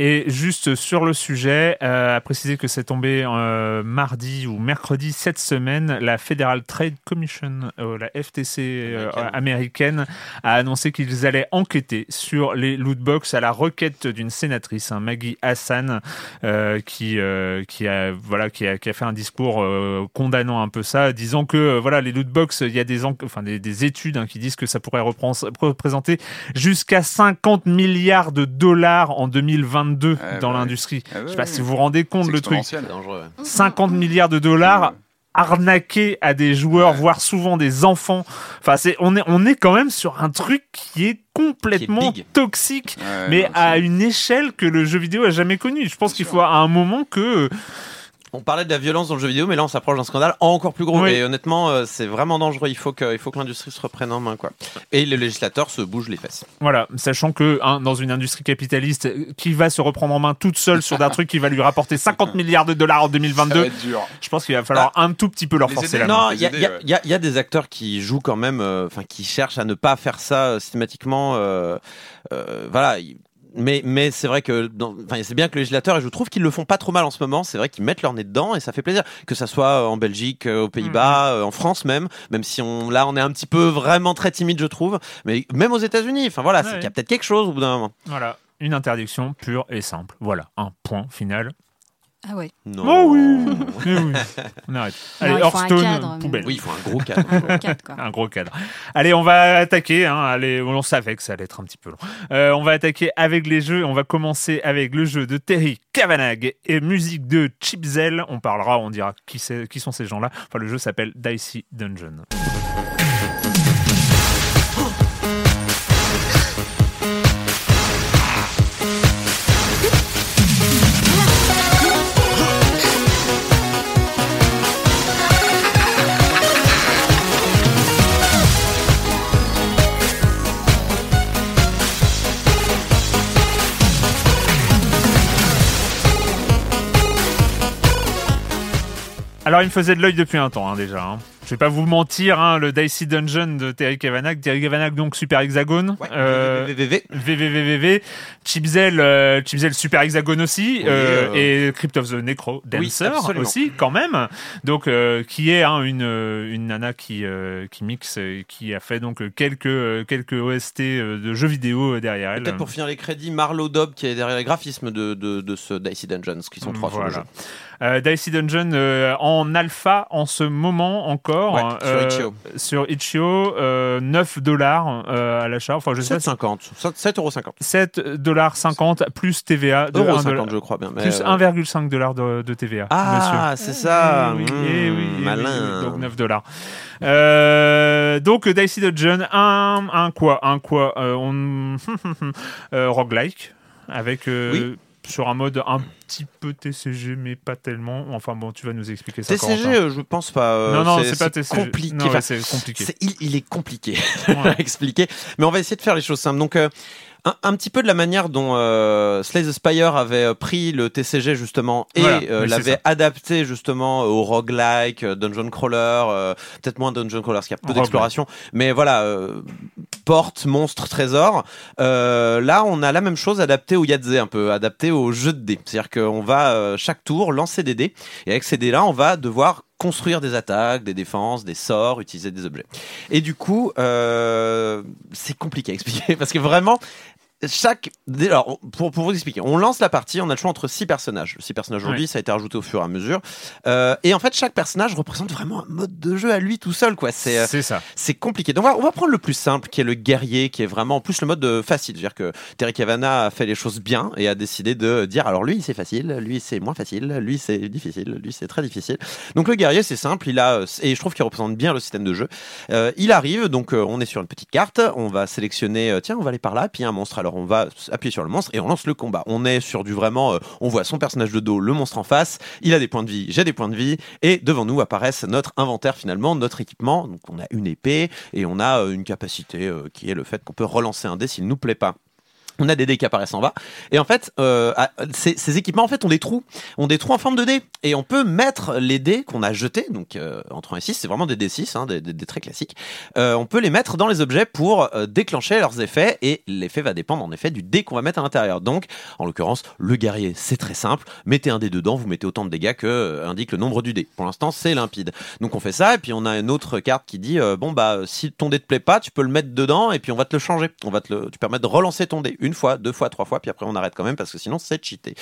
Et juste sur le sujet, euh, à préciser que c'est tombé euh, mardi ou mercredi cette semaine, la Federal Trade Commission, euh, la FTC euh, américaine, a annoncé qu'ils allaient enquêter sur les lootbox à la requête d'une sénatrice, hein, Maggie Hassan, qui qui a voilà qui a, qui a fait un discours condamnant un peu ça, disant que voilà les lootbox, il y a des en- enfin des, des études hein, qui disent que ça pourrait représenter jusqu'à 50 milliards de dollars en 2022 Ah dans ouais. l'industrie. Ah ouais, Je sais pas ouais. si vous vous rendez compte le truc. exponentiel. C'est dangereux. 50 milliards de dollars Ouais. arnaqués à des joueurs, Ouais. voire souvent des enfants. Enfin, c'est on est on est quand même sur un truc qui est complètement toxique, Ouais, mais non, à une échelle que le jeu vidéo a jamais connue. Je pense Bien qu'il sûr. faut à un moment que On parlait de la violence dans le jeu vidéo, mais là on s'approche d'un scandale encore plus gros. Oui. Et honnêtement, euh, c'est vraiment dangereux. Il faut que, il faut que l'industrie se reprenne en main, quoi. Et les législateurs se bougent les fesses. Voilà, sachant que hein, dans une industrie capitaliste euh, qui va se reprendre en main toute seule sur un truc qui va lui rapporter 50 <laughs> milliards de dollars en Ça va 2022, être dur. je pense qu'il va falloir un tout petit peu leur Les forcer aider. la main. Non, il y, a- aider, il y a- ouais. il y a- il y a des acteurs qui jouent quand même, euh, enfin qui cherchent à ne pas faire ça euh, systématiquement. euh, euh, voilà. Mais, mais c'est vrai que enfin, c'est bien que les législateurs, et je trouve qu'ils le font pas trop mal en ce moment, c'est vrai qu'ils mettent leur nez dedans et ça fait plaisir. Que ça soit euh, en Belgique, euh, aux Pays-Bas, Mm. euh, en France même, même si on, là on est un petit peu vraiment très timide, je trouve. Mais même aux États-unis, enfin voilà, c'est Ouais. qu'il y a peut-être quelque chose au bout d'un moment. Voilà, une interdiction pure et simple. Voilà, un point final. Ah ouais. Non. Oh oui, <laughs> Eh oui. On arrête. Non, Allez, il faut un Hearthstone, cadre, mais- poubelle. Oui, il faut un gros cadre. Un quatre, quoi. <laughs> Un gros cadre. Allez, on va attaquer. Hein. Allez, on savait que ça allait être un petit peu long. Euh, on va attaquer avec les jeux. On va commencer avec le jeu de Terry Kavanagh et musique de Chipzel. On parlera, on dira qui sont ces gens-là. Enfin, le jeu s'appelle Dicey Dungeon. Alors, il me faisait de l'œil depuis un temps hein, déjà. hein. Je vais pas vous mentir, hein, le Dicey Dungeon de Terry Kavanagh. Terry Kavanagh, donc Super Hexagone. Ouais, Euh, VVVV. VVVVV, Chipzel, euh, Chipzel Super Hexagone aussi, Oui, euh, euh, et Crypt of the Necro Dancer absolument. aussi, quand même. Donc, euh, qui est hein, une, euh, une nana qui, euh, qui mixe, et qui a fait donc quelques, euh, quelques OST euh, de jeux vidéo euh, derrière elle. Peut-être pour finir les crédits, Marlowe Dobb qui est derrière les graphismes de, de, de ce Dicey Dungeons, qui sont trois sur le jeu. Euh, Dicey Dungeon euh, en alpha en ce moment encore. Ouais, sur euh, Itch.io. Sur Itch.io, euh, 9 dollars euh, à l'achat. Enfin, je sais pas. 7,50. 7,50€. 7 dollars 50 plus TVA de Euro 1 dollar- 50, je crois bien. mais, plus euh, 1,5 dollars de, de TVA. Ah, c'est ça. Eh oui, eh oui, eh oui, malin. donc 9 dollars. Euh, donc Dicey Dungeon, un, un quoi Un quoi euh, on... <laughs> euh, Roguelike, avec... euh, Oui. Sur un mode un petit peu TCG, mais pas tellement. Enfin bon, tu vas nous expliquer ça. TCG, euh, je pense pas. euh, non, non, c'est pas TCG. compliqué. Non, ouais, compliqué. il, il est compliqué <laughs> Ouais. à expliquer. Mais on va essayer de faire les choses simples. Donc, euh, un, un petit peu de la manière dont euh, Slay the Spire avait euh, pris le TCG justement et Voilà, euh, l'avait adapté justement au roguelike, dungeon crawler, euh, peut-être moins dungeon crawler parce qu'il y a peu d'exploration, mais voilà, porte, monstre, trésor. Euh, là, on a la même chose adaptée au Yahtzee un peu, adapté au jeu de dés. C'est-à-dire qu'on va euh, chaque tour lancer des dés et avec ces dés-là, on va devoir construire des attaques, des défenses, des sorts, utiliser des objets. Et du coup, euh, c'est compliqué à <laughs> expliquer parce que vraiment, chaque. Alors, pour, pour vous expliquer, on lance la partie, on a le choix entre six personnages. Six personnages aujourd'hui, ça a été rajouté au fur et à mesure. Euh, et en fait, chaque personnage représente vraiment un mode de jeu à lui tout seul, quoi. C'est. euh, ça. c'est compliqué. Donc on va, on va prendre le plus simple, qui est le guerrier, qui est vraiment en plus le mode euh, facile. C'est-à-dire que Terry Cavana a fait les choses bien et a décidé de dire alors lui c'est facile, lui c'est moins facile, lui c'est difficile, lui c'est très difficile. Donc le guerrier c'est simple, il a et je trouve qu'il représente bien le système de jeu. Euh, il arrive, donc on est sur une petite carte, on va sélectionner tiens on va aller par là, puis il y a un monstre. Alors on va appuyer sur le monstre et on lance le combat. On est sur du vraiment, euh, on voit son personnage de dos, le monstre en face, il a des points de vie, j'ai des points de vie et devant nous apparaissent notre inventaire finalement, notre équipement. On a une épée et on a euh, une capacité euh, qui est le fait qu'on peut relancer un dé s'il nous plaît pas. On a des dés qui apparaissent en bas. Et en fait euh, ces, équipements en fait ont des trous. Ont des trous en forme de dés. Et on peut mettre les dés qu'on a jetés donc euh, entre 1 et 6 c'est vraiment des D6 hein, des, des dés très classiques. Euh, on peut les mettre dans les objets pour euh, déclencher leurs effets. Et l'effet va dépendre en effet du dé qu'on va mettre à l'intérieur. Donc en l'occurrence le guerrier c'est très simple. Mettez un dé dedans. Vous mettez autant de dégâts que indique le nombre du dé. Pour l'instant c'est limpide. Donc on fait ça. Et puis on a une autre carte qui dit bon bah si ton dé te plaît pas tu peux le mettre dedans. Et puis on va te le changer. On va te le tu permettre de relancer ton dé une fois deux fois trois fois puis après on arrête quand même parce que sinon c'est cheaté.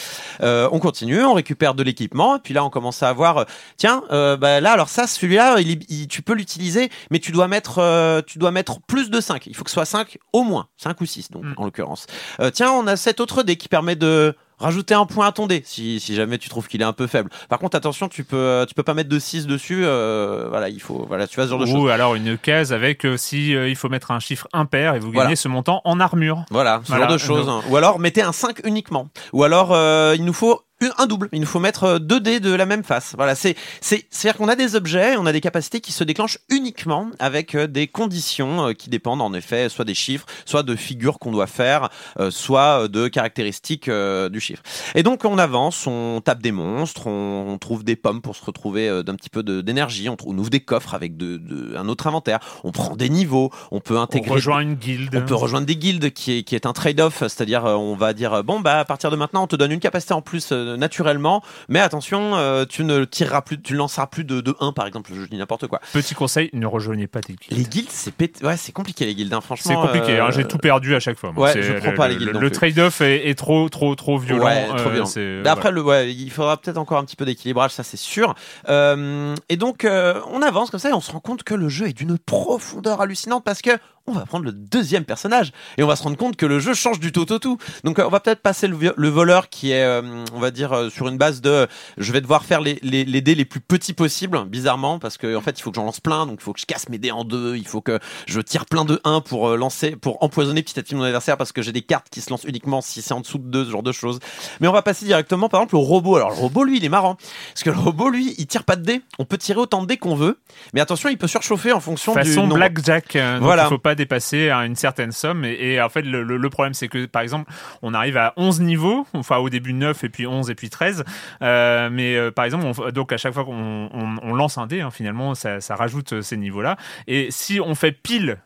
Euh, on continue on récupère de l'équipement et puis là on commence à avoir euh, tiens euh, bah là alors ça celui-là il, il- tu peux l'utiliser mais tu dois mettre euh, tu dois mettre plus de 5 il faut que ce soit 5 au moins 5 ou 6 donc Mm. en l'occurrence. Euh, tiens on a cet autre dé qui permet de rajouter un point à ton dé si, si jamais tu trouves qu'il est un peu faible par contre attention tu peux euh, tu peux pas mettre de 6 dessus euh, voilà il faut voilà tu vois ce genre de choses Ou alors une case avec euh, si euh, il faut mettre un chiffre impair et vous gagnez Voilà. ce montant en armure. Voilà, ce Voilà, genre de choses. hein. Ou alors mettez un 5 uniquement. Ou alors euh, il nous faut un double. Il nous faut mettre euh, deux dés de la même face. Voilà, c'est c'est c'est à dire qu'on a des objets, on a des capacités qui se déclenchent uniquement avec euh, des conditions euh, qui dépendent en effet soit des chiffres, soit de figures qu'on doit faire, euh, soit de caractéristiques euh, du chiffre. Et donc on avance, on tape des monstres, on, on trouve des pommes pour se retrouver euh, d'un petit peu d'énergie, on, on ouvre des coffres avec de, de- un autre inventaire, on prend des niveaux, on peut On intégrer rejoint une guilde. on peut rejoindre des guildes qui est, qui est un trade-off, c'est-à-dire on va dire bon bah à partir de maintenant on te donne une capacité en plus euh, naturellement, mais attention euh, tu ne tireras plus, tu lanceras plus de, de 1 par exemple, je dis n'importe quoi. Petit conseil, ne rejoignez pas des guildes. Les guildes c'est pét- ouais c'est compliqué les guildes hein, franchement. C'est compliqué, hein, euh, j'ai tout perdu à chaque fois. moi. ouais, C'est- je prends le- pas les le- guildes Le, trade-off est, est trop, trop, trop violent. Ouais, trop euh, violent. c'est- Mais après, le, ouais, il faudra peut-être encore un petit peu d'équilibrage, ça c'est sûr. Euh, et donc, euh, on avance comme ça et on se rend compte que le jeu est d'une profondeur hallucinante parce que on va prendre le deuxième personnage et on va se rendre compte que le jeu change du tout au tout. Donc, euh, on va peut-être passer le, voleur qui est, euh, on va dire, euh, sur une base de, je vais devoir faire les, les, les dés les plus petits possibles, bizarrement, parce que en fait, il faut que j'en lance plein, donc il faut que je casse mes dés en deux, il faut que je tire plein de 1 pour euh, lancer, pour empoisonner petit à petit mon adversaire parce que j'ai des cartes qui se lancent uniquement si c'est en dessous de 2, ce genre de choses. Mais on va passer directement, par exemple, au robot. Alors, le robot, lui, il est marrant. Parce que le robot, lui, il tire pas de dés. On peut tirer autant de dés qu'on veut. Mais attention, il peut surchauffer en fonction du Façon blackjack, euh, Voilà. il faut pas dépasser à une certaine somme. Et, et en fait, le, le- le problème, c'est que par exemple, on arrive à 11 niveaux, enfin au début 9 et puis 11 et puis 13. Euh, mais euh, par exemple, on- donc à chaque fois qu'on on- on lance un dé, hein, finalement, ça, ça rajoute euh, ces niveaux-là. Et si on fait pile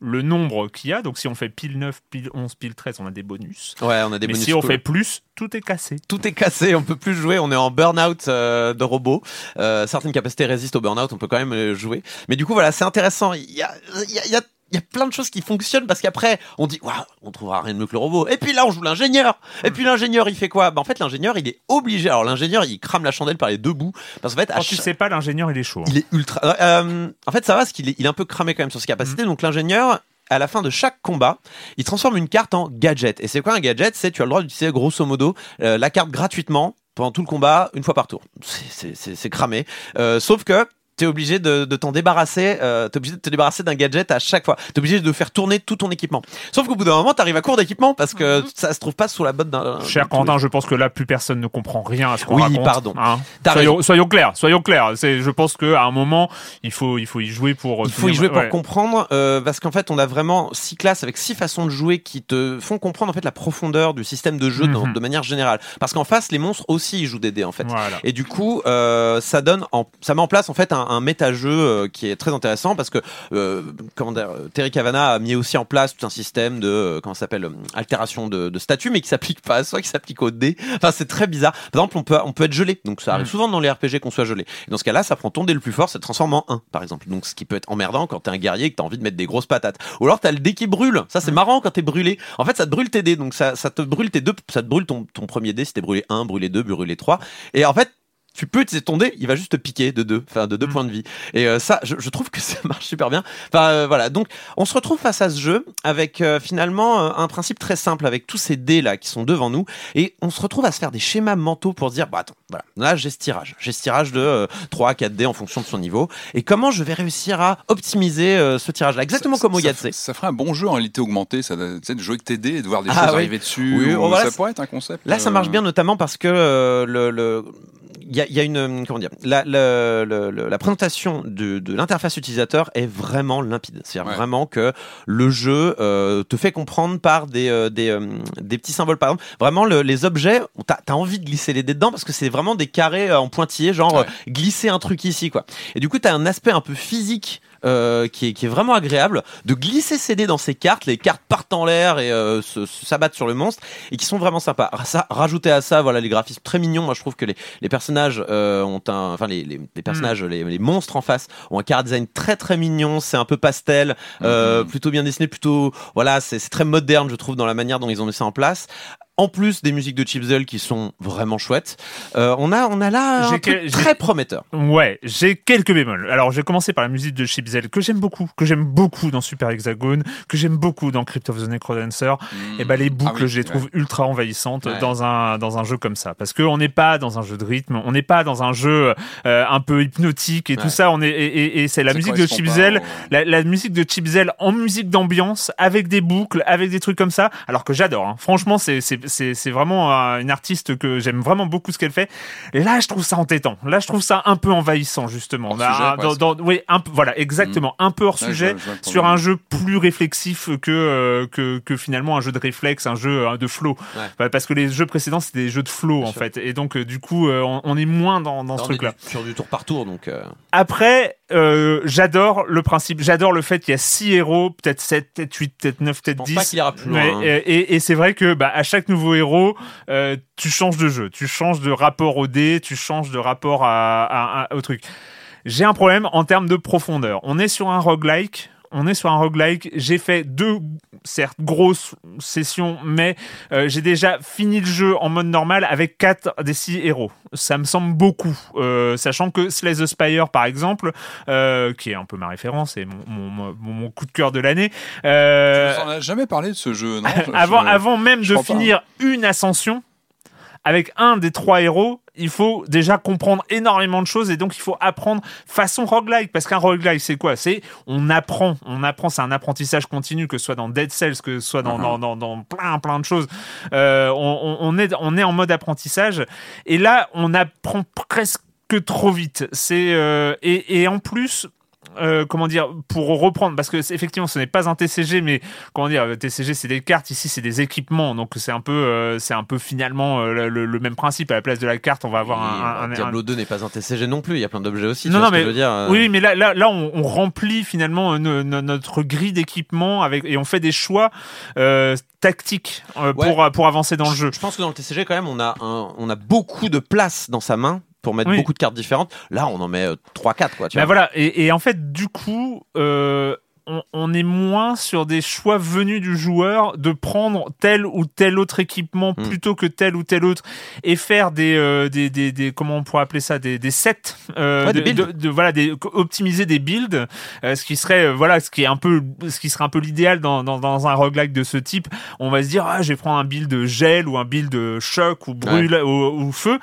le nombre qu'il y a, donc si on fait pile 9, pile 11, pile 13, on a des bonus. Ouais, on a des mais bonus. si on fait plus, tout est cassé. tout est cassé, on peut plus jouer, on est en burn-out euh, de robots. Euh, certaines capacités résistent au burn-out, on peut quand même jouer. Mais du coup, voilà, c'est intéressant. Il y a, il y a, il y a il y a plein de choses qui fonctionnent parce qu'après on dit waouh on trouvera rien de mieux que le robot et puis là on joue l'ingénieur et puis l'ingénieur il fait quoi? Bah en fait l'ingénieur il est obligé alors l'ingénieur il crame la chandelle par les deux bouts parce qu'en fait à Quand tu sais pas, l'ingénieur, il est chaud. hein. il est ultra. euh, en fait, ça va parce qu'il est, il est un peu cramé quand même sur ses capacités. Donc l'ingénieur. À la fin de chaque combat, il transforme une carte en gadget. Et c'est quoi un gadget? C'est tu as le droit d'utiliser grosso modo euh, la carte gratuitement pendant tout le combat, une fois par tour. C'est- C'est c'est- c'est cramé. Euh, sauf que t'es obligé de, de t'en débarrasser. Euh, t'es obligé de te débarrasser d'un gadget à chaque fois. T'es obligé de faire tourner tout ton équipement. Sauf qu'au bout d'un moment, t'arrives à court d'équipement parce que ça se trouve pas sous la botte d'un. Cher Quentin, je pense que là, plus personne ne comprend rien à ce qu'on Oui, raconte. pardon. hein. Soyons, soyons clairs, soyons clairs. C'est, je pense qu'à un moment, il faut, il faut y jouer pour. Il faut y jouer pour comprendre, euh, parce qu'en fait, on a vraiment six classes avec six façons de jouer qui te font comprendre en fait la profondeur du système de jeu Mhm. de manière générale. Parce qu'en face, les monstres aussi ils jouent des dés en fait. Voilà. Et du coup, euh, ça donne, en, ça met en place en fait un, un méta-jeu euh, qui est très intéressant parce que euh, comment dire, euh, Terry Cavana a mis aussi en place tout un système de euh, comment ça s'appelle euh, altération de, de statut, mais qui s'applique pas à soi, qui s'applique au dé. Enfin, c'est très bizarre. Par exemple, on peut on peut être gelé, donc ça arrive Mm. souvent dans les RPG qu'on soit gelé. Et dans ce cas-là, ça prend ton dé le plus fort, ça te transforme en 1 par exemple. Donc ce qui peut être emmerdant quand t'es un guerrier et que t'as envie de mettre des grosses patates. Ou alors t'as le dé qui brûle. Ça c'est marrant quand t'es brûlé. En fait, ça te brûle tes dés, donc ça ça te brûle tes deux, ça te brûle ton ton premier dé si t'es brûlé 1, brûlé 2, brûlé 3. Et en fait tu peux utiliser ton dé, il va juste te piquer de deux, enfin de deux Mm. points de vie. Et euh, ça, je, je trouve que <laughs> ça marche super bien. Enfin euh, voilà, donc on se retrouve face à ce jeu avec euh, finalement euh, un principe très simple avec tous ces dés là qui sont devant nous, et on se retrouve à se faire des schémas mentaux pour se dire bah attends, voilà, là j'ai ce tirage, j'ai ce tirage de euh, 3 à 4 dés en fonction de son niveau, et comment je vais réussir à optimiser euh, ce tirage là, exactement Ça- comme au Yahtzee. ça ferait un bon jeu en réalité augmentée, ça, tu sais, de jouer avec tes dés et de voir des Ah choses oui. arriver dessus. Oui, ou- voilà, ça pourrait être un concept. Là, ça euh, marche bien, notamment parce que euh, le, le- il y a, y a une comment dire la, la, la, la présentation de, de l'interface utilisateur est vraiment limpide. C'est-à-dire Ouais. vraiment que le jeu euh, te fait comprendre par des euh, des, euh, des petits symboles par exemple. Vraiment le- les objets, t'as as envie de glisser les dés dedans parce que c'est vraiment des carrés euh, en pointillés, genre Ouais. euh, glisser un truc ici quoi. Et du coup t'as un aspect un peu physique. Euh, qui, est, qui est vraiment agréable de glisser ses dés dans ces cartes les cartes partent en l'air et euh, se, s'abattent sur le monstre et qui sont vraiment sympas. Ça, rajouter à ça voilà les graphismes très mignons. Moi je trouve que les, les personnages euh, ont un enfin les, les, les personnages les, les monstres en face ont un chara design très très mignon. C'est un peu pastel euh, plutôt bien dessiné plutôt voilà c'est c'est très moderne je trouve dans la manière dont ils ont mis ça en place en plus des musiques de Chipzel qui sont vraiment chouettes euh, on a on a là un truc très prometteur Ouais, j'ai quelques bémols. Alors, j'ai commencé par la musique de Chipzel, que j'aime beaucoup, que j'aime beaucoup dans Super Hexagone, que j'aime beaucoup dans Crypt of the Necrodancer. Et ben les boucles, Ah oui, je les ouais. trouve ultra envahissantes Ouais. dans un dans un jeu comme ça, parce que on n'est pas dans un jeu de rythme, on n'est pas dans un jeu euh, un peu hypnotique et tout ça. On est et, et- et c'est la musique de Chipzel, la musique de Chipzel en musique d'ambiance, avec des boucles, avec des trucs comme ça. Alors que j'adore. hein. Franchement, c'est c'est vraiment une artiste que j'aime vraiment beaucoup ce qu'elle fait. Là, je trouve ça entêtant. Là, je trouve ça un peu envahissant justement. Hors sujet, dans- presque. dans- oui, un peu. Voilà, exactement, un peu hors je sujet vois- je vois le sur un jeu plus réflexif que, euh, que, que finalement un jeu de réflexe, un jeu euh, de flow. Ouais. Bah, Parce que les jeux précédents, c'était des jeux de flow, en sûr. fait. Et donc, euh, du coup, euh, on, on est moins dans, dans ce truc-là. sur du tour par tour donc euh, Après, euh, j'adore le principe, j'adore le fait qu'il y a 6 héros, peut-être 7, peut-être 8, peut-être 9, je peut-être pense 10. pas qu'il ira plus loin hein. et, et- et c'est vrai que bah, à chaque nouveau héros, euh, tu changes de jeu, tu changes de rapport au dé, tu changes de rapport à, à- à- au truc. J'ai un problème en termes de profondeur. On est sur un roguelike. On est sur un roguelike. J'ai fait deux, certes, grosses sessions, mais euh, j'ai déjà fini le jeu en mode normal avec quatre des six héros. Ça me semble beaucoup, euh, sachant que Slay the Spire, par exemple, euh, qui est un peu ma référence et mon, mon, mon- mon coup de cœur de l'année, euh, On n'a jamais parlé de ce jeu, non? <laughs> Je- avant, je- avant même je de pas, finir une ascension, avec un des trois héros, il faut déjà comprendre énormément de choses et donc il faut apprendre façon roguelike. Parce qu'un roguelike, c'est quoi? C'est on apprend, on apprend, c'est un apprentissage continu, que ce soit dans Dead Cells, que ce soit dans, Mhm. dans, dans, dans plein, plein de choses. Euh, on, on- on est, on est en mode apprentissage et là, on apprend presque trop vite. C'est euh, et, et en plus. Euh, comment dire pour reprendre parce que effectivement ce n'est pas un TCG mais comment dire le TCG c'est des cartes ici c'est des équipements donc c'est un peu euh, c'est un peu finalement euh, le, même principe à la place de la carte on va avoir un, un- un- Diablo 2 n'est pas un TCG non plus, il y a plein d'objets aussi. Non, non, mais- je veux dire. euh. oui, mais là, là, là, on, on remplit finalement no- no- notre grille d'équipement avec et on fait des choix tactiques Ouais. pour pour avancer dans le je, jeu. je pense que dans le TCG, quand même, on a, un, on a beaucoup de place dans sa main pour mettre Oui. beaucoup de cartes différentes. Là, on en met 3-4, quoi. Tu Bah vois. voilà, et, et en fait, du coup, euh, on, on est moins sur des choix venus du joueur de prendre tel ou tel autre équipement Hmm. plutôt que tel ou tel autre et faire des, euh, des, des, des- comment on pourrait appeler ça, des, des sets, euh, Ouais, de, de- de- voilà, des, optimiser des builds, euh, ce qui serait, euh, voilà, ce qui est un peu, ce qui serait un peu l'idéal dans, dans, dans un roguelike de ce type. On va se dire, ah, je vais prendre un build gel ou un build choc ou brûle ou, ou feu.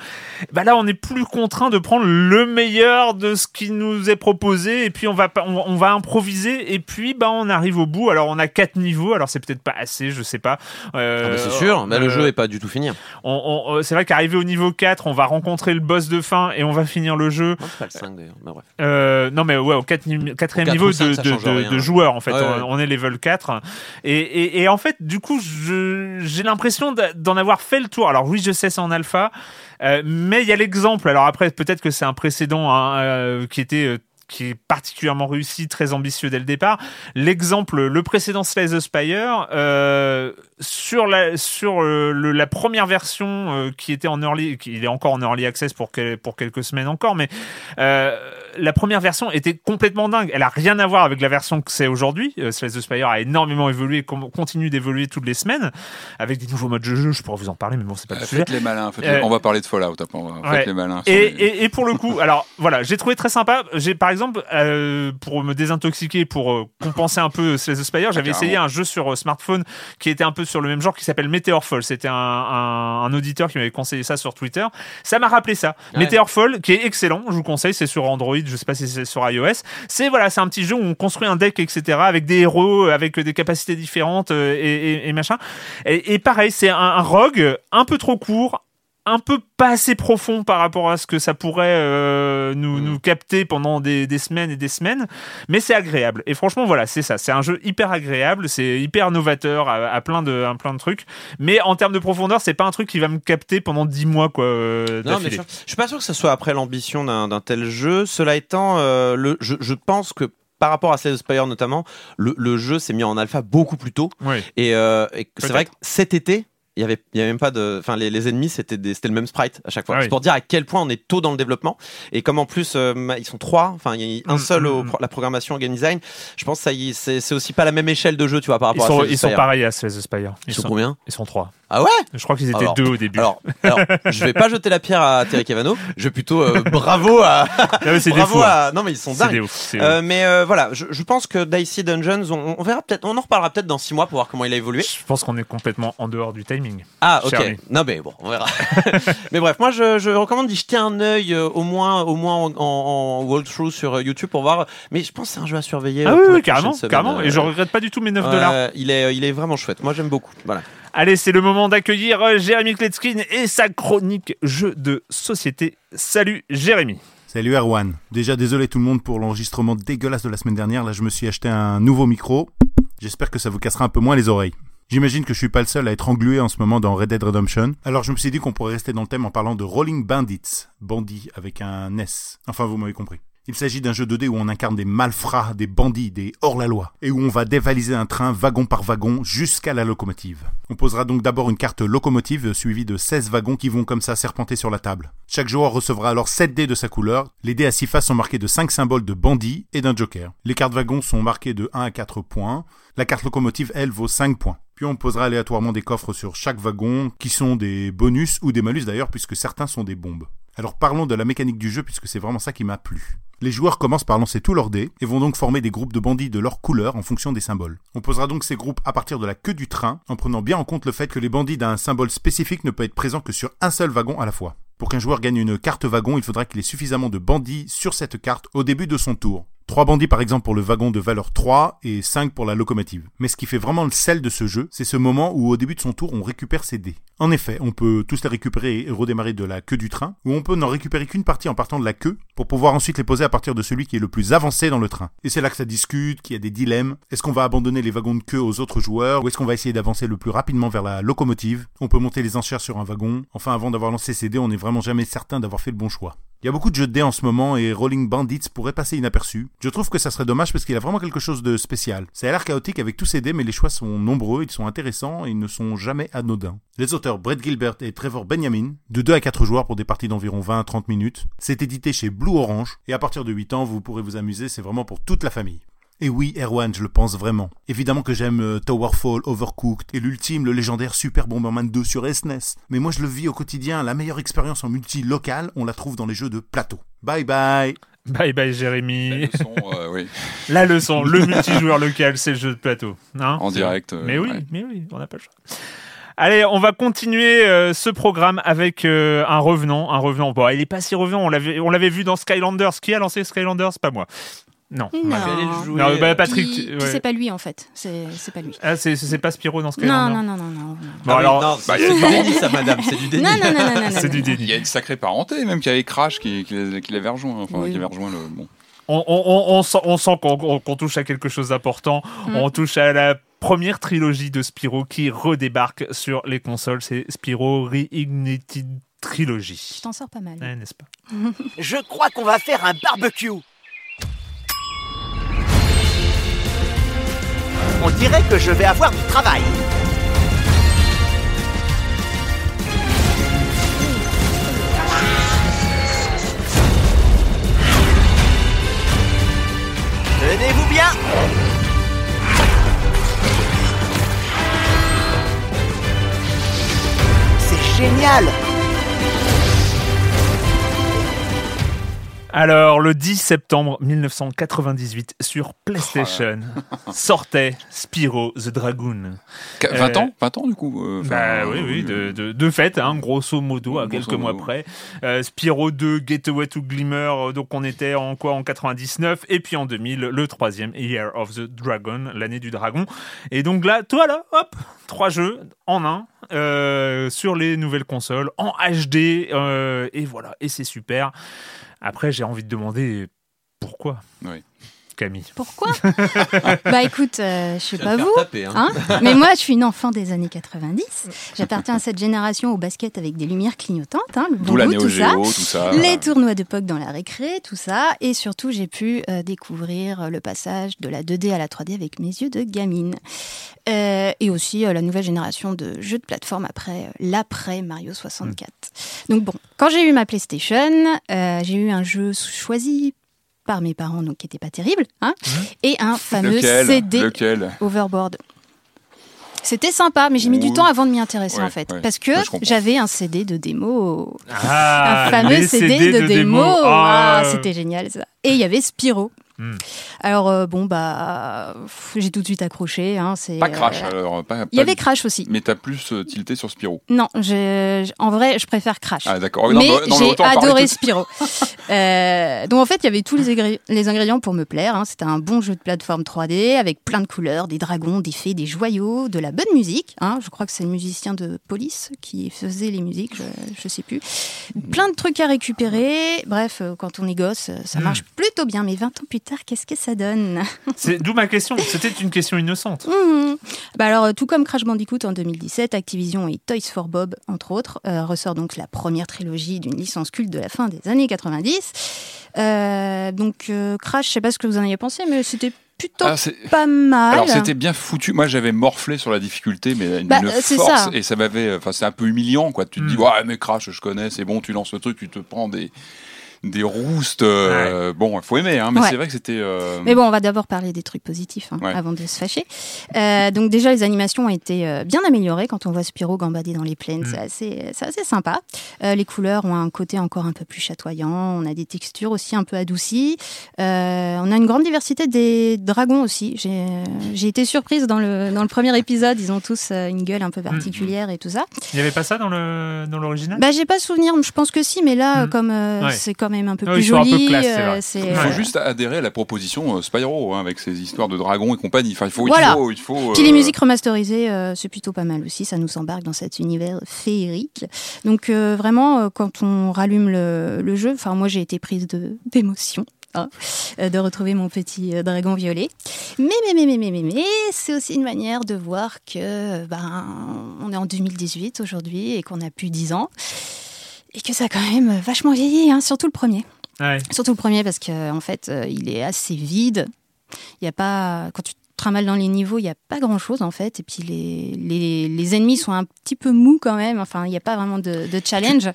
Bah là, on est plus contraint de prendre le meilleur de ce qui nous est proposé et puis on va on, on va improviser et puis bah on arrive au bout. Alors on a quatre niveaux. Alors c'est peut-être pas assez, je sais pas. Euh, Ah, mais c'est sûr, mais le euh, jeu est pas du tout fini. on- on- euh, c'est vrai qu'arrivé au niveau 4, on va rencontrer le boss de fin et on va finir le jeu. Non, c'est pas le 5 d'ailleurs. mais bref. Euh, non mais ouais au quatre ni- quatrième Au quatre niveau ou cinq, de, ça de, change de- rien. de joueurs en fait Ouais, ouais. On, on est level 4 et, et, et en fait du coup j'ai l'impression d'en avoir fait le tour alors oui je sais c'est en alpha mais il y a l'exemple alors après peut-être que c'est un précédent hein, qui était qui est particulièrement réussi, très ambitieux dès le départ. L'exemple, le précédent Slay the Spire, euh, sur la sur euh, le- la première version euh, qui était en early, qui il est encore en early access pour quel- pour quelques semaines encore, mais euh, la première version était complètement dingue. Elle a rien à voir avec la version que c'est aujourd'hui. Euh, the Spire a énormément évolué, continue d'évoluer toutes les semaines avec des nouveaux modes de jeu. Je pourrais vous en parler, mais bon, c'est pas Euh, le sujet. Faites les malins. faites Euh, les- On va parler de Fallout après. on va- ouais. Faites les malins. Et, les- et, et pour le coup, alors voilà, j'ai trouvé très sympa. J'ai par exemple, euh, pour me désintoxiquer, pour compenser un peu Slay the Spire, j'avais carrément. essayé un jeu sur smartphone qui était un peu sur le même genre, qui s'appelle Meteorfall. C'était un, un, un auditeur qui m'avait conseillé ça sur Twitter. Ça m'a rappelé ça. Ouais. Meteorfall, qui est excellent, je vous conseille, c'est sur Android, je sais pas si c'est sur iOS. C'est voilà, c'est un petit jeu où on construit un deck, etc., avec des héros, avec des capacités différentes euh, et, machin. Et, pareil, c'est un rogue un peu trop court, un peu pas assez profond par rapport à ce que ça pourrait euh, nous, nous capter pendant des, des semaines et des semaines, mais c'est agréable. Et franchement, voilà, c'est ça. C'est un jeu hyper agréable, c'est hyper novateur à, à plein de, à plein de trucs. Mais en termes de profondeur, c'est pas un truc qui va me capter pendant 10 mois, quoi. euh, Non, mais d'affilée. je, je suis pas sûr que ce soit après l'ambition d'un tel jeu. Cela étant, euh, le, je, je pense que par rapport à Slay Spire notamment, le, le jeu s'est mis en alpha beaucoup plus tôt. Et, euh, et c'est vrai que cet été, il y avait, il y avait même pas de, enfin les, les ennemis c'était des- c'était le même sprite à chaque fois. Ah oui. Pour dire à quel point on est tôt dans le développement et comme en plus euh, ils sont trois, enfin il y a un Mm, seul mm, au mm. pro- la programmation au game design. Je pense que ça y est, c'est aussi pas la même échelle de jeu tu vois par Ils rapport sont, à the ils sont pareils à Slay the Spire. Ils sont combien? Ils sont trois. Ah ouais Je crois qu'ils étaient Alors- deux au début. alors, alors, <laughs> je vais pas jeter la pierre à Terry Cavano. Je vais plutôt euh, <laughs> bravo à c'est des bravo fous. hein. à non mais ils sont dingues. ouf. Euh, mais euh, voilà, je, je pense que Dicey Dungeons, on, on verra peut-être, on en reparlera peut-être dans six mois pour voir comment il a évolué. Je pense qu'on est complètement en dehors du timing. Ah ok. Non mais bon, on verra. <laughs> mais bref, moi je, je recommande d'y jeter un œil au moins, au moins en, en, en walkthrough sur YouTube pour voir. Mais je pense que c'est un jeu à surveiller. Ah oui, carrément, carrément. Et je regrette pas du tout mes 9 ouais, dollars. Il est, il est vraiment chouette. Moi j'aime beaucoup. Voilà. Allez, c'est le moment d'accueillir euh, Jérémy Kletskin et sa chronique jeu de société. Salut Jérémy. Salut Erwan. Déjà désolé tout le monde pour l'enregistrement dégueulasse de la semaine dernière. Là, je me suis acheté un nouveau micro. J'espère que ça vous cassera un peu moins les oreilles. J'imagine que je suis pas le seul à être englué en ce moment dans Red Dead Redemption. Alors je me suis dit qu'on pourrait rester dans le thème en parlant de Rolling Bandits, bandits avec un S. Enfin, vous m'avez compris. Il s'agit d'un jeu 2D où on incarne des malfrats, des bandits, des hors-la-loi, et où on va dévaliser un train wagon par wagon jusqu'à la locomotive. On posera donc d'abord une carte locomotive suivie de 16 wagons qui vont comme ça serpenter sur la table. Chaque joueur recevra alors 7 dés de sa couleur. Les dés à 6 faces sont marqués de 5 symboles de bandits et d'un joker. Les cartes wagons sont marquées de 1 à 4 points. La carte locomotive, elle, vaut 5 points. Puis on posera aléatoirement des coffres sur chaque wagon, qui sont des bonus ou des malus d'ailleurs, puisque certains sont des bombes. Alors parlons de la mécanique du jeu, puisque c'est vraiment ça qui m'a plu. Les joueurs commencent par lancer tous leurs dés et vont donc former des groupes de bandits de leur couleur en fonction des symboles. On posera donc ces groupes à partir de la queue du train, en prenant bien en compte le fait que les bandits d'un symbole spécifique ne peuvent être présents que sur un seul wagon à la fois. Pour qu'un joueur gagne une carte wagon, il faudra qu'il ait suffisamment de bandits sur cette carte au début de son tour. 3 bandits par exemple pour le wagon de valeur 3 et 5 pour la locomotive. Mais ce qui fait vraiment le sel de ce jeu, c'est ce moment où au début de son tour on récupère ses dés. En effet, on peut tous les récupérer et redémarrer de la queue du train, ou on peut n'en récupérer qu'une partie en partant de la queue, pour pouvoir ensuite les poser à partir de celui qui est le plus avancé dans le train. Et c'est là que ça discute, qu'il y a des dilemmes. Est-ce qu'on va abandonner les wagons de queue aux autres joueurs, ou est-ce qu'on va essayer d'avancer le plus rapidement vers la locomotive? On peut monter les enchères sur un wagon. Enfin, avant d'avoir lancé ses dés, on n'est vraiment jamais certain d'avoir fait le bon choix. Il y a beaucoup de jeux de dés en ce moment et Rolling Bandits pourrait passer inaperçu. Je trouve que ça serait dommage parce qu'il a vraiment quelque chose de spécial. Ça a l'air chaotique avec tous ces dés mais les choix sont nombreux, ils sont intéressants et ils ne sont jamais anodins. Les auteurs Brett Gilbert et Trevor Benjamin, de 2 à 4 joueurs pour des parties d'environ 20 à 30 minutes, c'est édité chez Blue Orange et à partir de 8 ans vous pourrez vous amuser, c'est vraiment pour toute la famille. Et oui, Erwan, je le pense vraiment. Évidemment que j'aime euh, Towerfall, Overcooked et l'ultime, le légendaire Super Bomberman 2 sur SNES. Mais moi je le vis au quotidien, la meilleure expérience en multi local, on la trouve dans les jeux de plateau. Bye bye Bye bye Jérémy. Euh, oui, <laughs> La leçon, le multijoueur local, c'est le jeu de plateau. Hein en direct. euh, Mais oui, ouais. mais oui, on n'a pas le choix. Allez, on va continuer euh, ce programme avec euh, un revenant, un revenant. Bon, il est pas si revenant. On l'avait, on l'avait vu dans Skylanders. Qui a lancé Skylanders? Pas moi. Non. Non. Non, bah, Patrick, Puis- tu- puis ouais. c'est pas lui en fait. C'est c'est pas lui. Ah, c'est, c'est pas Spyro dans Non, Skylanders. non, non, non, non. non. Bon, Ah alors, non, bah, c'est du déni ça madame, c'est du déni. Non, non, non, non, non, non, c'est non. du Il y a une sacrée parenté, même qu'il y avait Crash qui, qui, l'avait rejoint. Enfin, Oui. qui avait rejoint le. Bon. On, on- on- on sent, on sent qu'on, touche à quelque chose d'important. Mm. On touche à la première trilogie de Spyro qui redébarque sur les consoles. C'est Spyro Reignited Trilogy. Je t'en sors pas mal. Ouais, n'est-ce pas? <laughs> Je crois qu'on va faire un barbecue. On dirait que je vais avoir du travail. Tenez-vous bien. C'est génial. Alors, le 10 septembre 1998, sur PlayStation, <laughs> sortait Spyro the Dragoon. Qu- 20 Euh, ans? 20 ans, du coup euh, Bah oui, euh, oui, de, de, de fait, hein, grosso modo, à Grosso quelques mois près. Euh, Spyro 2, Getaway to Glimmer, donc on était en quoi? En 99, et puis en 2000, le troisième, Year of the Dragon, l'année du dragon. Et donc là, toi là, hop, trois jeux en un, euh, sur les nouvelles consoles en HD euh, et voilà et c'est super. Après j'ai envie de demander pourquoi. Camille. Pourquoi <laughs> Bah écoute, euh, je sais pas vous, taper, hein. hein, mais moi je suis une enfant des années 90. J'appartiens à cette génération au basket avec des lumières clignotantes, hein, le bon D'où la tout ça. Geo, tout ça. Les tournois de POC dans la récré, tout ça. Et surtout, j'ai pu euh, découvrir euh, le passage de la 2D à la 3D avec mes yeux de gamine. Euh, et aussi euh, la nouvelle génération de jeux de plateforme après euh, l'après Mario 64. Donc bon, quand j'ai eu ma PlayStation, euh, j'ai eu un jeu choisi par mes parents, donc qui n'était pas terrible, hein, et un fameux Lequel? CD Lequel? Overboard. C'était sympa, mais j'ai mis du temps avant de m'y intéresser Ouais, en fait, ouais. parce que j'avais un CD de démo Ah, un fameux CD, de, démo. Ah, Ah, c'était génial ça. Et il y avait Spyro. Hmm. Alors euh, bon bah j'ai tout de suite accroché. Hein, c'est, Pas Crash euh, alors. Pas, Il y pas- avait Crash aussi. Mais t'as plus euh, tilté sur Spyro. Non, je- je- en vrai, je préfère Crash. Ah d'accord. Non, mais non, mais j'ai adoré Spyro. <laughs> Euh, donc en fait, il y avait tous les, ingré- les ingrédients pour me plaire. hein. C'était un bon jeu de plateforme 3D avec plein de couleurs, des dragons, des fées, des joyaux, de la bonne musique. hein. Je crois que c'est le musicien de Police qui faisait les musiques, je, je sais plus. Plein de trucs à récupérer. Bref, quand on est gosse, ça Mm. marche plutôt bien. Mais 20 ans plus tard, qu'est-ce que ça donne <laughs> C'est d'où ma question. C'était une question innocente. Mhm. Bah alors, tout comme Crash Bandicoot en 2017, Activision et Toys for Bob, entre autres, euh, ressort donc la première trilogie d'une licence culte de la fin des années 90. Euh, donc euh, Crash, je sais pas ce que vous en avez pensé, mais c'était plutôt Ah, pas mal. Alors c'était bien foutu. Moi j'avais morflé sur la difficulté, mais une, Bah, force ça. et ça m'avait. Enfin c'est un peu humiliant quoi. Tu te dis Mm. ouais mais Crash je connais, c'est bon, tu lances le truc, tu te prends des des roustes. euh, Bon il faut aimer, hein, mais Ouais. c'est vrai que c'était. euh, Mais bon, on va d'abord parler des trucs positifs hein, Ouais. avant de se fâcher. Euh, donc déjà, les animations ont été euh, bien améliorées quand on voit Spyro gambader dans les plaines. Mm. C'est assez, c'est assez sympa. Euh, les couleurs ont un côté encore un peu plus chatoyant. On a des textures aussi un peu adoucies. Euh, on a une grande diversité des dragons aussi. J'ai j'ai été surprise dans le, dans le premier épisode. Ils ont tous une gueule un peu particulière et tout ça. Il n'y avait pas ça dans le dans l'original? Bah, j'ai pas souvenir. Je pense que si, mais là, Mm. comme euh, Ouais. c'est quand même un peu Ah plus joli. euh, Il faut euh, juste adhérer à la proposition euh, Spyro hein, avec ses histoires de dragons et compagnie. Enfin, il faut, Voilà. il faut, il faut. Puis les musiques remasterisées, euh, c'est plutôt pas mal aussi. Ça nous embarque dans cet univers féerique. Donc euh, vraiment, euh, quand on rallume le, le jeu, enfin moi j'ai été prise de d'émotion. hein, de retrouver mon petit dragon violet. Mais, mais, mais, mais, mais, mais, mais c'est aussi une manière de voir que ben, on est en 2018 aujourd'hui et qu'on a plus 10 ans. Et que ça a quand même vachement vieilli, hein, surtout le premier. Ouais. Surtout le premier parce qu'en en fait, euh, il est assez vide. Il y a pas quand tu trimballes dans les niveaux, il n'y a pas grand chose en fait. Et puis les, les, les ennemis sont un petit peu mous quand même. Enfin, il n'y a pas vraiment de, de challenge.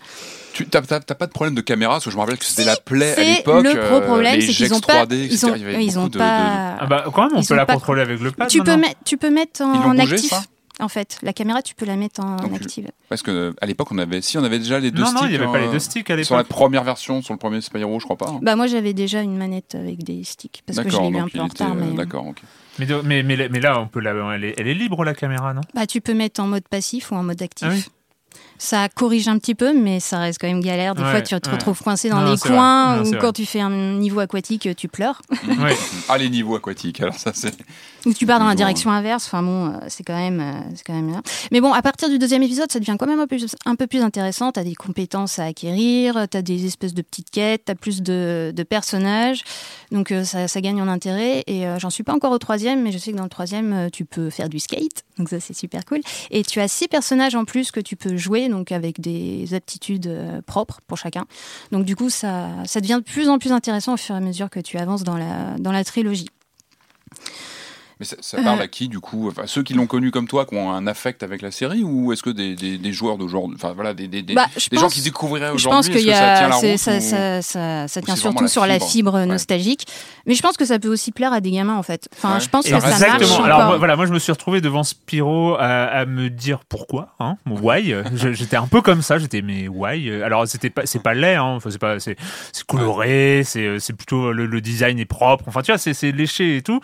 Tu t'as, t'as- t'as pas de problème de caméra parce que je me rappelle que c'était la plaie à l'époque. le gros euh, problème, les c'est qu'ils Gex ont pas, 3D, ils ont, ils ont beaucoup de- de- pas. Ah bah quand même, on Ils peut la pas- contrôler avec le pad. tu peux tu peux mettre en bougé, actif. ça? En fait, la caméra, tu peux la mettre en Donc, active. Parce que à l'époque on avait, si on avait déjà les deux Non, sticks. non, il n'y avait pas euh, les deux sticks à Sur la l'époque. première version, sur le premier Spyro, je crois pas. Bah moi, j'avais déjà une manette avec des sticks parce que je l'ai eu un peu en était, retard. euh, Mais... D'accord, ok. Mais, de- mais, mais, mais là, on peut la, elle, est, elle est libre la caméra, non? Bah, tu peux mettre en mode passif ou en mode actif. Ah oui. Ça corrige un petit peu, mais ça reste quand même galère. Des Ouais, fois, tu te ouais. retrouves coincé dans Non, les coins Non, ou quand vrai. tu fais un niveau aquatique, tu pleures. Ouais. <laughs> Ah les niveaux aquatiques, alors ça c'est. Ou tu pars dans la direction inverse. Enfin bon, euh, c'est quand même, euh, c'est quand même bien. Mais bon, à partir du deuxième épisode, ça devient quand même un peu plus, un peu plus intéressant. T'as des compétences à acquérir, t'as des espèces de petites quêtes, t'as plus de, de personnages. Donc euh, ça, ça gagne en intérêt. Et euh, j'en suis pas encore au troisième, mais je sais que dans le troisième, tu peux faire du skate. Donc ça, c'est super cool. Et tu as six personnages en plus que tu peux jouer, donc avec des aptitudes euh, propres pour chacun. Donc du coup, ça, ça devient de plus en plus intéressant au fur et à mesure que tu avances dans la, dans la trilogie. Mais ça, ça parle Euh. à qui du coup? Enfin, Ceux qui l'ont connu comme toi, qui ont un affect avec la série, ou est-ce que des, des, des joueurs d'aujourd'hui, enfin voilà, des, des, des, Bah, je gens pense- qui découvriraient Je aujourd'hui, pense est-ce qu'il que y ça tient a, la c'est- route ça, ou- ça, ça, ça ou tient c'est vraiment surtout la sur la fibre Ouais. nostalgique. Mais je pense que ça peut aussi plaire à des gamins en fait. Enfin, Ouais. je pense Et que ça marche Exactement. Alors moi, voilà, moi je me suis retrouvé devant Spyro à, à me dire pourquoi, hein, why. Je- J'étais un peu comme ça. J'étais mais why? Alors c'était pas, c'est pas laid, hein. Enfin, c'est pas, c'est, c'est coloré, c'est, c'est plutôt le, le design est propre. Enfin tu vois, c'est, c'est léché et tout.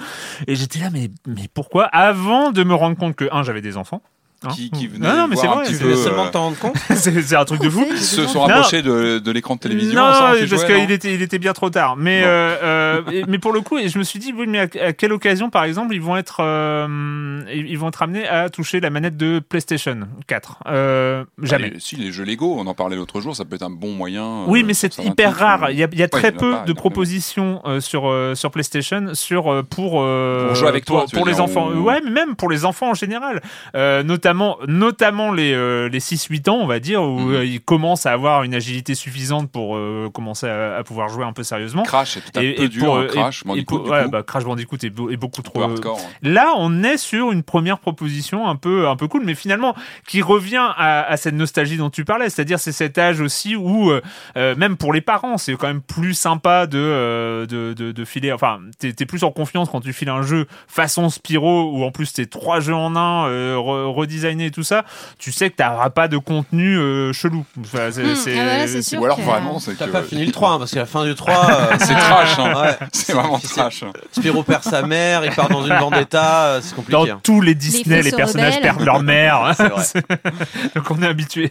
Et j'étais là mais, mais pourquoi? Avant de me rendre compte que un, j'avais des enfants. Hein qui, qui venaient non, non, mais c'est voir un vrai, petit c'est peu, Tu seulement euh, t'en rendre compte <laughs> c'est un truc de fou. <laughs> Ils se sont Non. rapprochés de, de l'écran de télévision. Non, parce qu'il était, il était bien trop tard. Mais, euh, euh, mais pour le coup, et je me suis dit, oui, mais à, à quelle occasion, par exemple, ils vont être, euh, ils vont être amenés à toucher la manette de PlayStation 4 euh, Jamais. Allez, si, les jeux Lego, on en parlait l'autre jour, ça peut être un bon moyen. Oui, euh, mais c'est hyper rare. Il y a, il y a Ouais, très a peu pas, de propositions sur sur PlayStation sur pour Pour jouer avec pour, toi, pour les dire, enfants. ou- Ouais, mais même pour les enfants en général, Euh, notamment notamment les euh, les 6-8 ans, on va dire, où Mhm. euh, ils commencent à avoir une agilité suffisante pour euh, commencer à, à pouvoir jouer un peu sérieusement. Crash, peut-être un peu dur, pour, hein, Crash, et- Bandicoot, et pour- ouais, bah, Crash Bandicoot est, beau- est beaucoup trop hardcore. Là, on est sur une première proposition un peu, un peu cool, mais finalement qui revient à, à cette nostalgie dont tu parlais, c'est-à-dire c'est cet âge aussi où même pour les parents, c'est quand même plus sympa de de, de, de filer. Enfin, t'es es plus en confiance quand tu files un jeu façon Spyro où en plus t'es trois jeux en un, euh, redesignés et tout ça. Tu sais que t'auras pas de contenu euh, chelou. Enfin, c'est- Hmm, c'est- ah bah c'est sûr Ou alors que- vraiment, c'est T'as que. pas fini le 3, hein, parce qu'à la fin du 3, <laughs> euh, C'est trash, hein. Ouais. C'est vraiment trash. Spyro perd sa mère, il part dans une vendetta, euh, c'est compliqué. dans hein. tous les Disney, les se personnages rebellent. perdent leur mère. <laughs> C'est vrai. <laughs> donc on est habitué.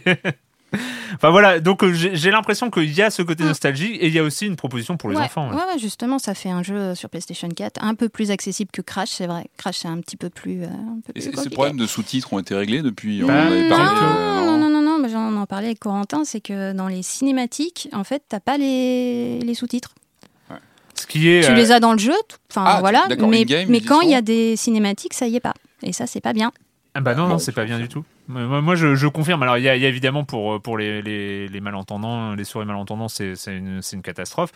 Enfin voilà, donc euh, j'ai l'impression qu'il y a ce côté Mm. nostalgie et il y a aussi une proposition pour les ouais, enfants. ouais. ouais, ouais, justement, ça fait un jeu sur PlayStation 4 un peu plus accessible que Crash, c'est vrai. Crash, c'est un petit peu plus. euh, un peu Et plus ces- ces problèmes de sous-titres ont été réglés depuis. On Bah, avait parlé. non, euh, non, non, non, non, mais j'en en parlais avec Corentin, c'est que dans les cinématiques, en fait, t'as pas les, les sous-titres. Ce qui est. Tu euh, les as dans le jeu, enfin Ah, voilà, d'accord, mais, mais quand il y a des cinématiques, ça y est pas. Et ça, c'est pas bien. Ah bah non, non, Bon, c'est pas bien du tout. Moi, moi, je, je confirme. Alors, il y, a il y a évidemment pour, pour les, les, les malentendants, les souris malentendants, c'est c'est une, une catastrophe.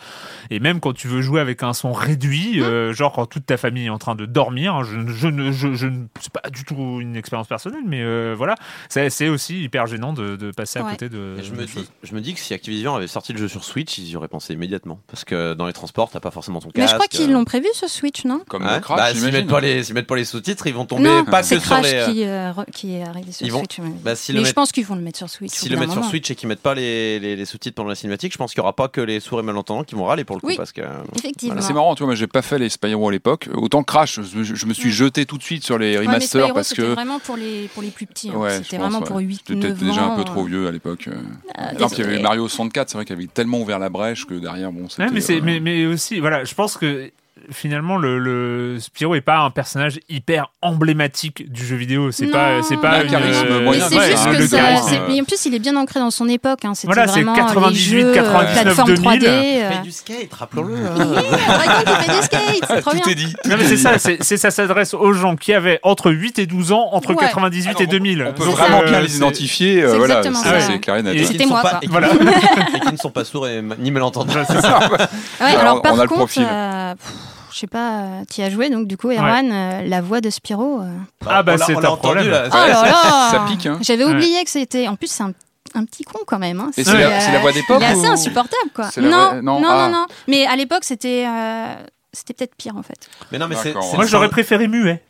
Et même quand tu veux jouer avec un son réduit, euh, genre quand toute ta famille est en train de dormir, hein, je, je, ne- je, je, ne- c'est pas du tout une expérience personnelle, mais euh, voilà, c'est c'est aussi hyper gênant de, de passer à Ouais. côté de. Et je, me dis, je me dis que si Activision avait sorti le jeu sur Switch, ils y auraient pensé immédiatement. Parce que dans les transports, t'as pas forcément ton casque. mais je crois qu'ils euh, l'ont prévu sur Switch, non? Comme ouais. le Crash, bah, s'ils j'imagine. mettent pas les, mettent pas les sous-titres, ils vont tomber Non, pas que sur Crash les. qui, euh, qui est arrivé sur Ils vont- Bah, s'ils le mais je mettent- pense qu'ils vont le mettre sur Switch. S'ils au le mettent sur. Switch et qu'ils mettent pas les, les, les sous-titres pendant la cinématique, je pense qu'il y aura pas que les sourds et malentendants qui vont râler pour le coup. Oui. Parce que, Effectivement. C'est marrant, tu vois, moi j'ai pas fait les Spyro à l'époque. Autant Crash, je, je me suis jeté tout de suite sur les Ouais, mais remasters Spyro, parce c'était que. vraiment pour les, pour les plus petits. hein. Ouais, c'était vraiment ouais. pour 8 J'étais 9 peut-être déjà un peu ans, trop euh, vieux à l'époque. euh. ah, Alors qu'il y avait. Mario 64, c'est vrai qu'il avait tellement ouvert la brèche que derrière, bon, c'était. Mais, euh, mais, mais aussi, voilà, je pense que finalement, le, le Spyro est pas un personnage hyper emblématique du jeu vidéo. C'est pas, c'est Il a pas un une, charisme euh, moyen, Mais c'est ouais, juste hein, que le ça. charisme, euh, mais en plus, il est bien ancré dans son époque. Hein. C'était Voilà, c'est vraiment 98, les jeux, euh, 99, plateforme 2000. 3D. Il euh. fait du skate, rappelons-le. hein. Qui fait du skate, c'est <laughs> trop bien. Tout est dit. Non mais c'est ça, c'est ça s'adresse aux gens qui avaient entre 8 et 12 ans, entre Ouais. 98 et Alors, 2000. On peut Donc, vraiment euh, bien les identifier. euh, voilà, exactement c'est clair et net. Et- Et qui C'était ne sont moi, et Voilà. et qui ne sont pas <laughs> sourds et ni malentendants. C'est ça, <laughs> ouais. Alors, alors, on par a le contre, profil. euh, pff, je sais pas, tu as joué donc du coup, Erwan, euh, la voix de Spyro. euh, Ah bah On l'a- c'est un problème. là. Oh là là Ça pique, hein. J'avais Ouais. oublié que c'était. En plus, c'est un, un petit con quand même. Hein. C'est la- c'est la voix d'époque Il est assez ou- insupportable quoi. C'est Non, non, non, non, ah. non, Mais à l'époque, c'était. euh, C'était peut-être pire en fait. Mais non, mais c'est. C'est. Moi j'aurais préféré muet.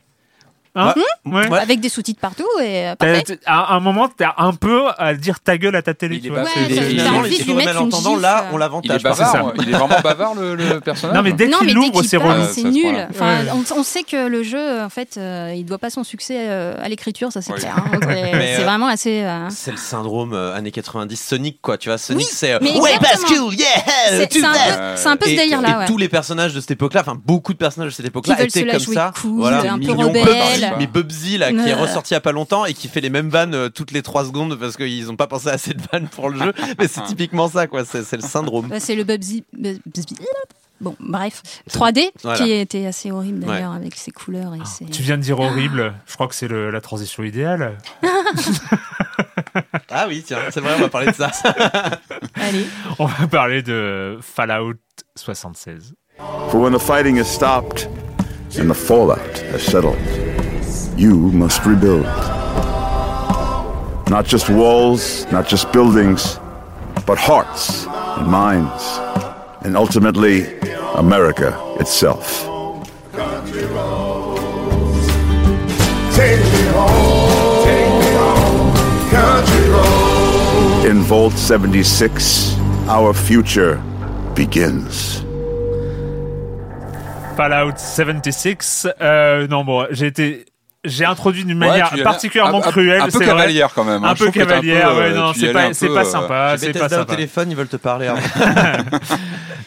Hein Ouais. Ouais. Avec des sous-titres partout et euh, parfait. À un moment, t'as un peu à dire ta gueule à ta télé. Il tu est vois. pas Ouais, il est- t'as il est- envie de lui sourd et mettre une malentendant, gifle. là, on Il l'avantage. est ça. bavard. Il est vraiment bavard le, le personnage. Non mais dès qu'il l'ouvre, c'est relou. C'est nul. Enfin, Ouais. on, on sait que le jeu, en fait, euh, il doit pas son succès euh, à l'écriture, ça c'est clair. hein. C'est euh, vraiment assez. euh, C'est le syndrome euh, années 90 Sonic quoi, tu vois, Sonic Oui, c'est euh, ouais bascule, yeah, C'est un, peu- ce et ouais. tous les personnages de cette époque-là, enfin beaucoup de personnages de cette époque-là étaient comme ça. voilà, un peu rebelle. Mais Bubsy là, qui est ressorti il y a pas longtemps et qui fait les mêmes vannes euh, toutes les 3 secondes parce qu'ils ont pas pensé à assez de vannes pour le jeu. <laughs> Mais c'est typiquement ça quoi, c'est c'est le syndrome. Bah, c'est le Bubsy. Bubsy- Bon, bref. 3D, Voilà. qui était assez horrible d'ailleurs, avec ses couleurs et ses. Tu viens de dire horrible. Je crois que c'est le- la transition idéale. <laughs> Ah oui, tiens, c'est vrai, on va parler de ça. <laughs> Allez. On va parler de Fallout 76. For when the fighting has stopped and the fallout has settled, you must rebuild. Not just walls, not just buildings, but hearts and minds, and ultimately, America itself. In Vault 76, our future begins. Fallout 76. Euh, non, bon, j'ai été j'ai introduit d'une Ouais, manière allais particulièrement un- un- cruelle. Un peu vrai. cavalière quand même. hein. Un peu cavalière, peu, ouais, euh, non, tu y c'est pas, un peu, pas euh, sympa, c'est pas Bethesda au sympa. téléphone, ils veulent te parler. hein. <laughs>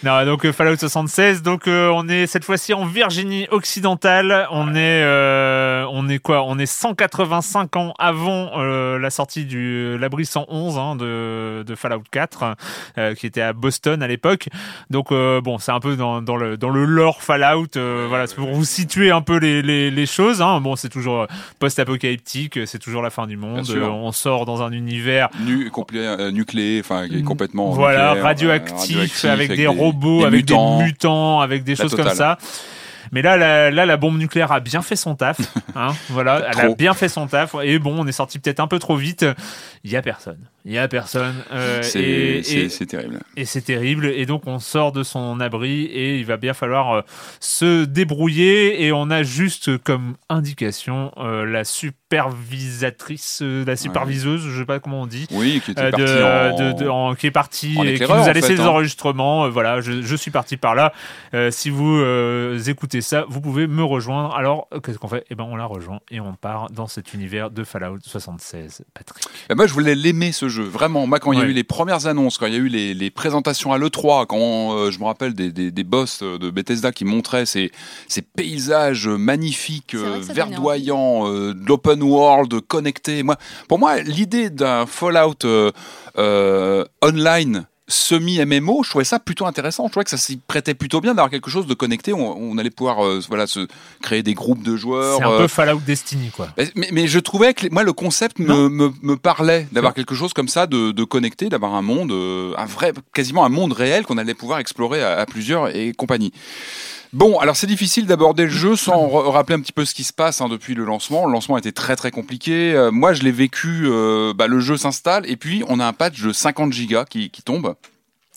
Non, donc euh, Fallout 76. Donc euh, on est cette fois-ci en Virginie occidentale. On est, euh, on est quoi? On est 185 ans avant euh, la sortie du l'abri 111 hein, de, de Fallout 4, euh, qui était à Boston à l'époque. Donc euh, bon, c'est un peu dans, dans le dans le lore Fallout. euh, voilà, c'est pour vous situer un peu les les, les choses. Hein. Bon, c'est toujours post-apocalyptique, c'est toujours la fin du monde. Euh, on sort dans un univers Nu, complet, euh, nucléé, enfin est complètement voilà, nucléaire, euh, radioactif, radioactif, avec, des, robots, des avec mutants. des mutants, avec des La choses totale. comme ça. Mais là, la, là, la bombe nucléaire a bien fait son taf. <laughs> Hein, voilà, elle a bien fait son taf. Et bon, on est sorti peut-être un peu trop vite. Il y a personne. Il y a personne. euh, C'est terrible. et c'est terrible. Et donc, on sort de son abri et il va bien falloir euh, se débrouiller. Et on a juste comme indication euh, la supervisatrice, la superviseuse, je sais pas comment on dit. Oui, qui était de, en... de- de- en- qui est parti en et qui nous a laissé des hein. enregistrements. Voilà, je, je suis parti par là. Si vous écoutez ça, vous pouvez me rejoindre. Alors, qu'est-ce qu'on fait? Eh ben, on la rejoint et on part dans cet univers de Fallout 76. Patrick. Ben, moi, je voulais l'aimer ce jeu. Vraiment, moi, quand il y a eu les premières annonces, quand il y a eu les, les présentations à l'E3, quand euh, je me rappelle des, des, des boss euh, de Bethesda qui montraient ces, ces paysages magnifiques, euh, verdoyants, euh, de l'open world, connectés. Moi, pour moi, l'idée d'un Fallout euh, euh, online semi-MMO, je trouvais ça plutôt intéressant. Je trouvais que ça s'y prêtait plutôt bien d'avoir quelque chose de connecté. On, on allait pouvoir euh, voilà, se créer des groupes de joueurs. C'est un euh, peu Fallout Destiny, quoi. mais, je trouvais que moi le concept me, me, me parlait d'avoir quelque chose comme ça, de, de connecté, d'avoir un monde, euh, un vrai, quasiment un monde réel qu'on allait pouvoir explorer à, à plusieurs et compagnie. Bon, alors c'est difficile d'aborder le jeu sans rappeler un petit peu ce qui se passe hein, depuis le lancement. Le lancement était très très compliqué. Euh, moi, je l'ai vécu. euh, bah, le jeu s'installe et puis on a un patch de 50 gigas qui, qui tombe.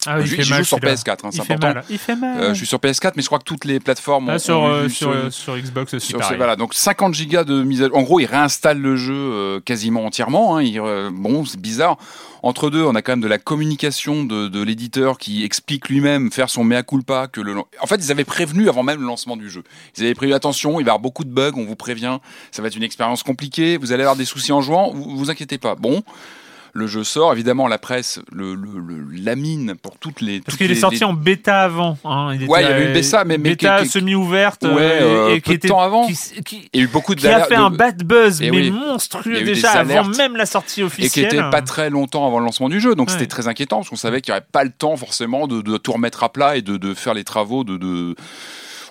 Ah, fait j'y mal, joue sur celui-là. PS4, hein, c'est fait important. mal. Il fait mal. Euh, je suis sur PS4, mais je crois que toutes les plateformes Ah, ont, sur, ont euh, eu sur, ce- euh, sur Xbox aussi, sur ce- voilà, donc 50 gigas de mise à En gros, il réinstalle le jeu euh, quasiment entièrement. hein, il, euh, bon, c'est bizarre. Entre deux, on a quand même de la communication de, de l'éditeur qui explique lui-même faire son mea culpa que le. En fait, ils avaient prévenu avant même le lancement du jeu. Ils avaient prévu attention, il va y avoir beaucoup de bugs. On vous prévient, ça va être une expérience compliquée. Vous allez avoir des soucis en jouant. Vous, vous inquiétez pas. Bon. Le jeu sort, évidemment, la presse le, le, le lamine pour toutes les. Parce qu'il est sorti les- en bêta avant. Hein. Il Ouais, il y avait une bêta, mais- bêta semi-ouverte Ouais, euh, et qui était temps avant. qui, qui- Il y a eu beaucoup de qui a fait un de- bad buzz Eh mais oui. Monstrueux déjà avant même la sortie et qui officielle. était pas très longtemps avant le lancement du jeu. Donc Ouais. c'était très inquiétant parce qu'on savait qu'il n'y aurait pas le temps forcément de, de tout remettre à plat et de, de faire les travaux de.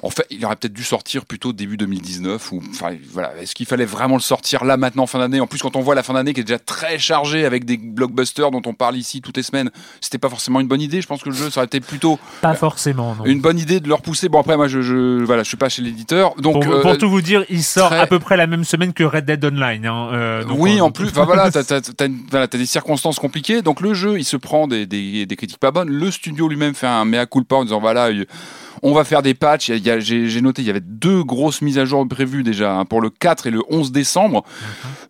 En fait, il aurait peut-être dû sortir plutôt début 2019 ou enfin voilà. Est-ce qu'il fallait vraiment le sortir là maintenant fin d'année? En plus, quand on voit la fin d'année qui est déjà très chargée avec des blockbusters dont on parle ici toutes les semaines, c'était pas forcément une bonne idée. Je pense que le jeu ça aurait été plutôt Pas forcément. Non. une bonne idée de le repousser. Bon après, moi je, je voilà, je suis pas chez l'éditeur, donc pour, euh, pour tout vous dire, il sort très- à peu près la même semaine que Red Dead Online. hein, euh, donc oui, on- en plus, enfin voilà, <laughs> t'as voilà, t'as des circonstances compliquées. Donc le jeu, il se prend des, des, des critiques pas bonnes. Le studio lui-même fait un mea culpa en disant voilà, il- on va faire des patchs. J'ai noté, il y avait deux grosses mises à jour prévues déjà hein, pour le 4 et le 11 décembre.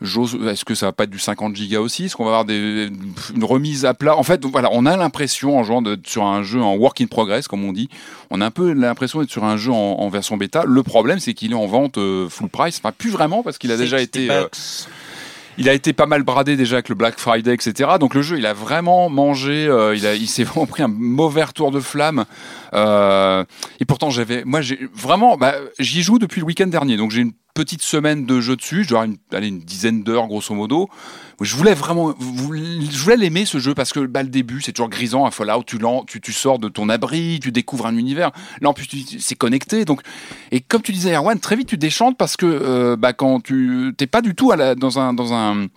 Est-ce que ça va pas être du 50 gigas aussi? Est-ce qu'on va avoir des, une remise à plat? En fait, voilà, on a l'impression en jouant de- sur un jeu en work in progress, comme on dit, on a un peu l'impression d'être sur un jeu en, en version bêta. Le problème, c'est qu'il est en vente euh, full price. Enfin, plus vraiment parce qu'il a déjà 60 été. euh. Il a été pas mal bradé déjà avec le Black Friday, etc. Donc le jeu, il a vraiment mangé, euh, il, il s'est <laughs> vraiment pris un mauvais retour de flamme. Euh, et pourtant, j'avais, moi, j'ai vraiment, bah, j'y joue depuis le week-end dernier, donc j'ai une petite semaine de jeu dessus. Je dois une, dizaine d'heures, grosso modo. Je voulais vraiment, je voulais l'aimer ce jeu parce que bah, le début, c'est toujours grisant. Un Fallout, tu, tu, tu sors de ton abri, tu découvres un univers. Là, en plus, c'est connecté. Donc, et comme tu disais, Erwan, très vite, tu déchantes parce que euh, bah, quand tu t'es pas du tout dans un dans un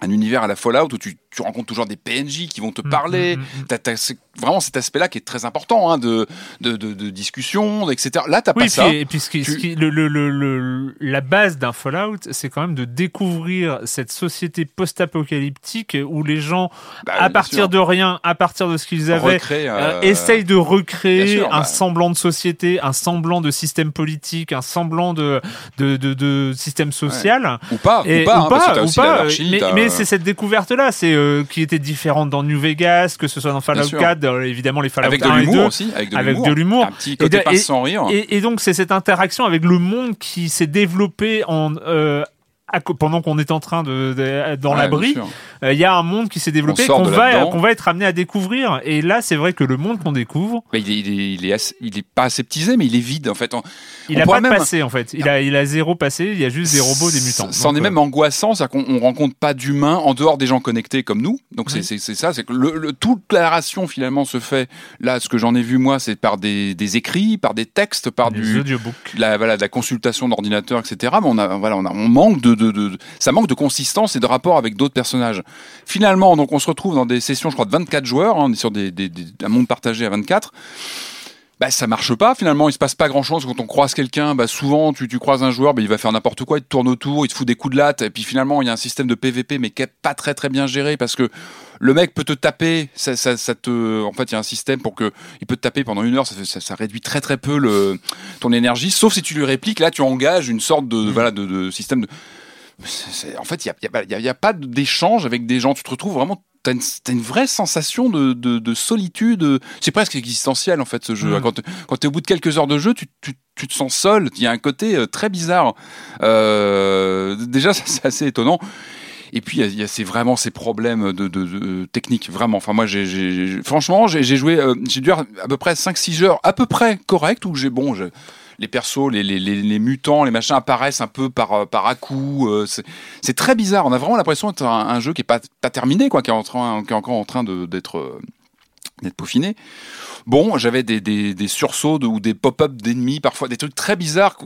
un univers à la Fallout où tu, tu rencontres toujours des PNJ qui vont te parler. mm, mm. T'as- t'as- c'est vraiment cet aspect-là qui est très important hein, de, de, de, de discussion, etc. Là, t'as Oui, pas ça. puis, et puis ce qui, ce Tu- qui- le, le- le- le- la base d'un Fallout, c'est quand même de découvrir cette société post-apocalyptique où les gens, Bah, à partir sûr. de rien, à partir de ce qu'ils avaient, euh, euh, essayent de recréer sûr, un bah. semblant de société, un semblant de système politique, un semblant de, de, système social. Ou pas, Et- ou pas, hein, ou aussi pas, mais, mais c'est cette découverte-là. C'est euh, qui étaient différentes dans New Vegas, que ce soit dans Fallout sûr. 4, euh, évidemment les Fallout Avec 1 de et 2. l'humour aussi. Avec de avec l'humour. Un petit côté de- pas sans rire. et- et donc c'est cette interaction avec le monde qui s'est développé en euh, à pendant qu'on est en train de, de- dans Ouais, l'abri, euh, il y a un monde qui s'est développé qu'on de va qu'on va être amené à découvrir. Et là, c'est vrai que le monde qu'on découvre, Mais il est, il est, il est, assez- il est pas aseptisé, mais il est vide en fait. On- il on a pas de même- passé en fait. Il a il a zéro passé. Il y a juste des robots, des mutants. C'en est euh, même angoissant, c'est-à-dire qu'on on rencontre pas d'humains en dehors des gens connectés comme nous. Donc c'est Oui. c'est c'est ça, c'est que le, le- toute la narration finalement se fait. Là, ce que j'en ai vu moi, c'est par des, des écrits, par des textes, par des du la, voilà, de la consultation d'ordinateur, etc. Mais on a, voilà, on a, on manque de, de, de, ça manque de consistance et de rapport avec d'autres personnages. Finalement, donc, on se retrouve dans des sessions, je crois, de 24 joueurs. hein, on est sur des, des, des- un monde partagé à 24. Bah, ça marche pas finalement, il se passe pas grand chose quand on croise quelqu'un. Bah, souvent, tu, tu croises un joueur, bah, il va faire n'importe quoi, il te tourne autour, il te fout des coups de latte, et puis finalement, il y a un système de PVP, mais qui est pas très très bien géré parce que le mec peut te taper, ça, ça, ça te, en fait, il y a un système pour que il peut te taper pendant une heure, ça, fait- ça, ça réduit très très peu le, ton énergie, sauf si tu lui répliques. Là, tu engages une sorte de, voilà, de, de système de. C'est- en fait, il n'y a, a- pas d'échange avec des gens. Tu te retrouves vraiment. T'as une, t'as une vraie sensation de, de, de solitude. C'est presque existentiel en fait ce jeu. Mm. Quand, quand tu es au bout de quelques heures de jeu, tu, tu, tu te sens seul. Il y a un côté euh, très bizarre. Euh, déjà, <laughs> ça, c'est assez étonnant. Et puis il y a- il y a, ces- vraiment ces problèmes de, de, de technique, vraiment. Enfin moi, j'ai, j'ai- j'ai- franchement, j'ai, j'ai joué, euh, j'ai dû avoir à peu près 5-6 heures, à peu près correct, où j'ai bon, je- les persos, les, les, les, mutants, les machins apparaissent un peu par euh, par à coup. euh, c'est, très bizarre. On a vraiment l'impression d'être un, jeu qui est pas terminé, quoi, qui est en train, encore en train d'être euh, d'être peaufiné. Bon, j'avais des, des, sursauts ou des pop-up d'ennemis, parfois des trucs très bizarres.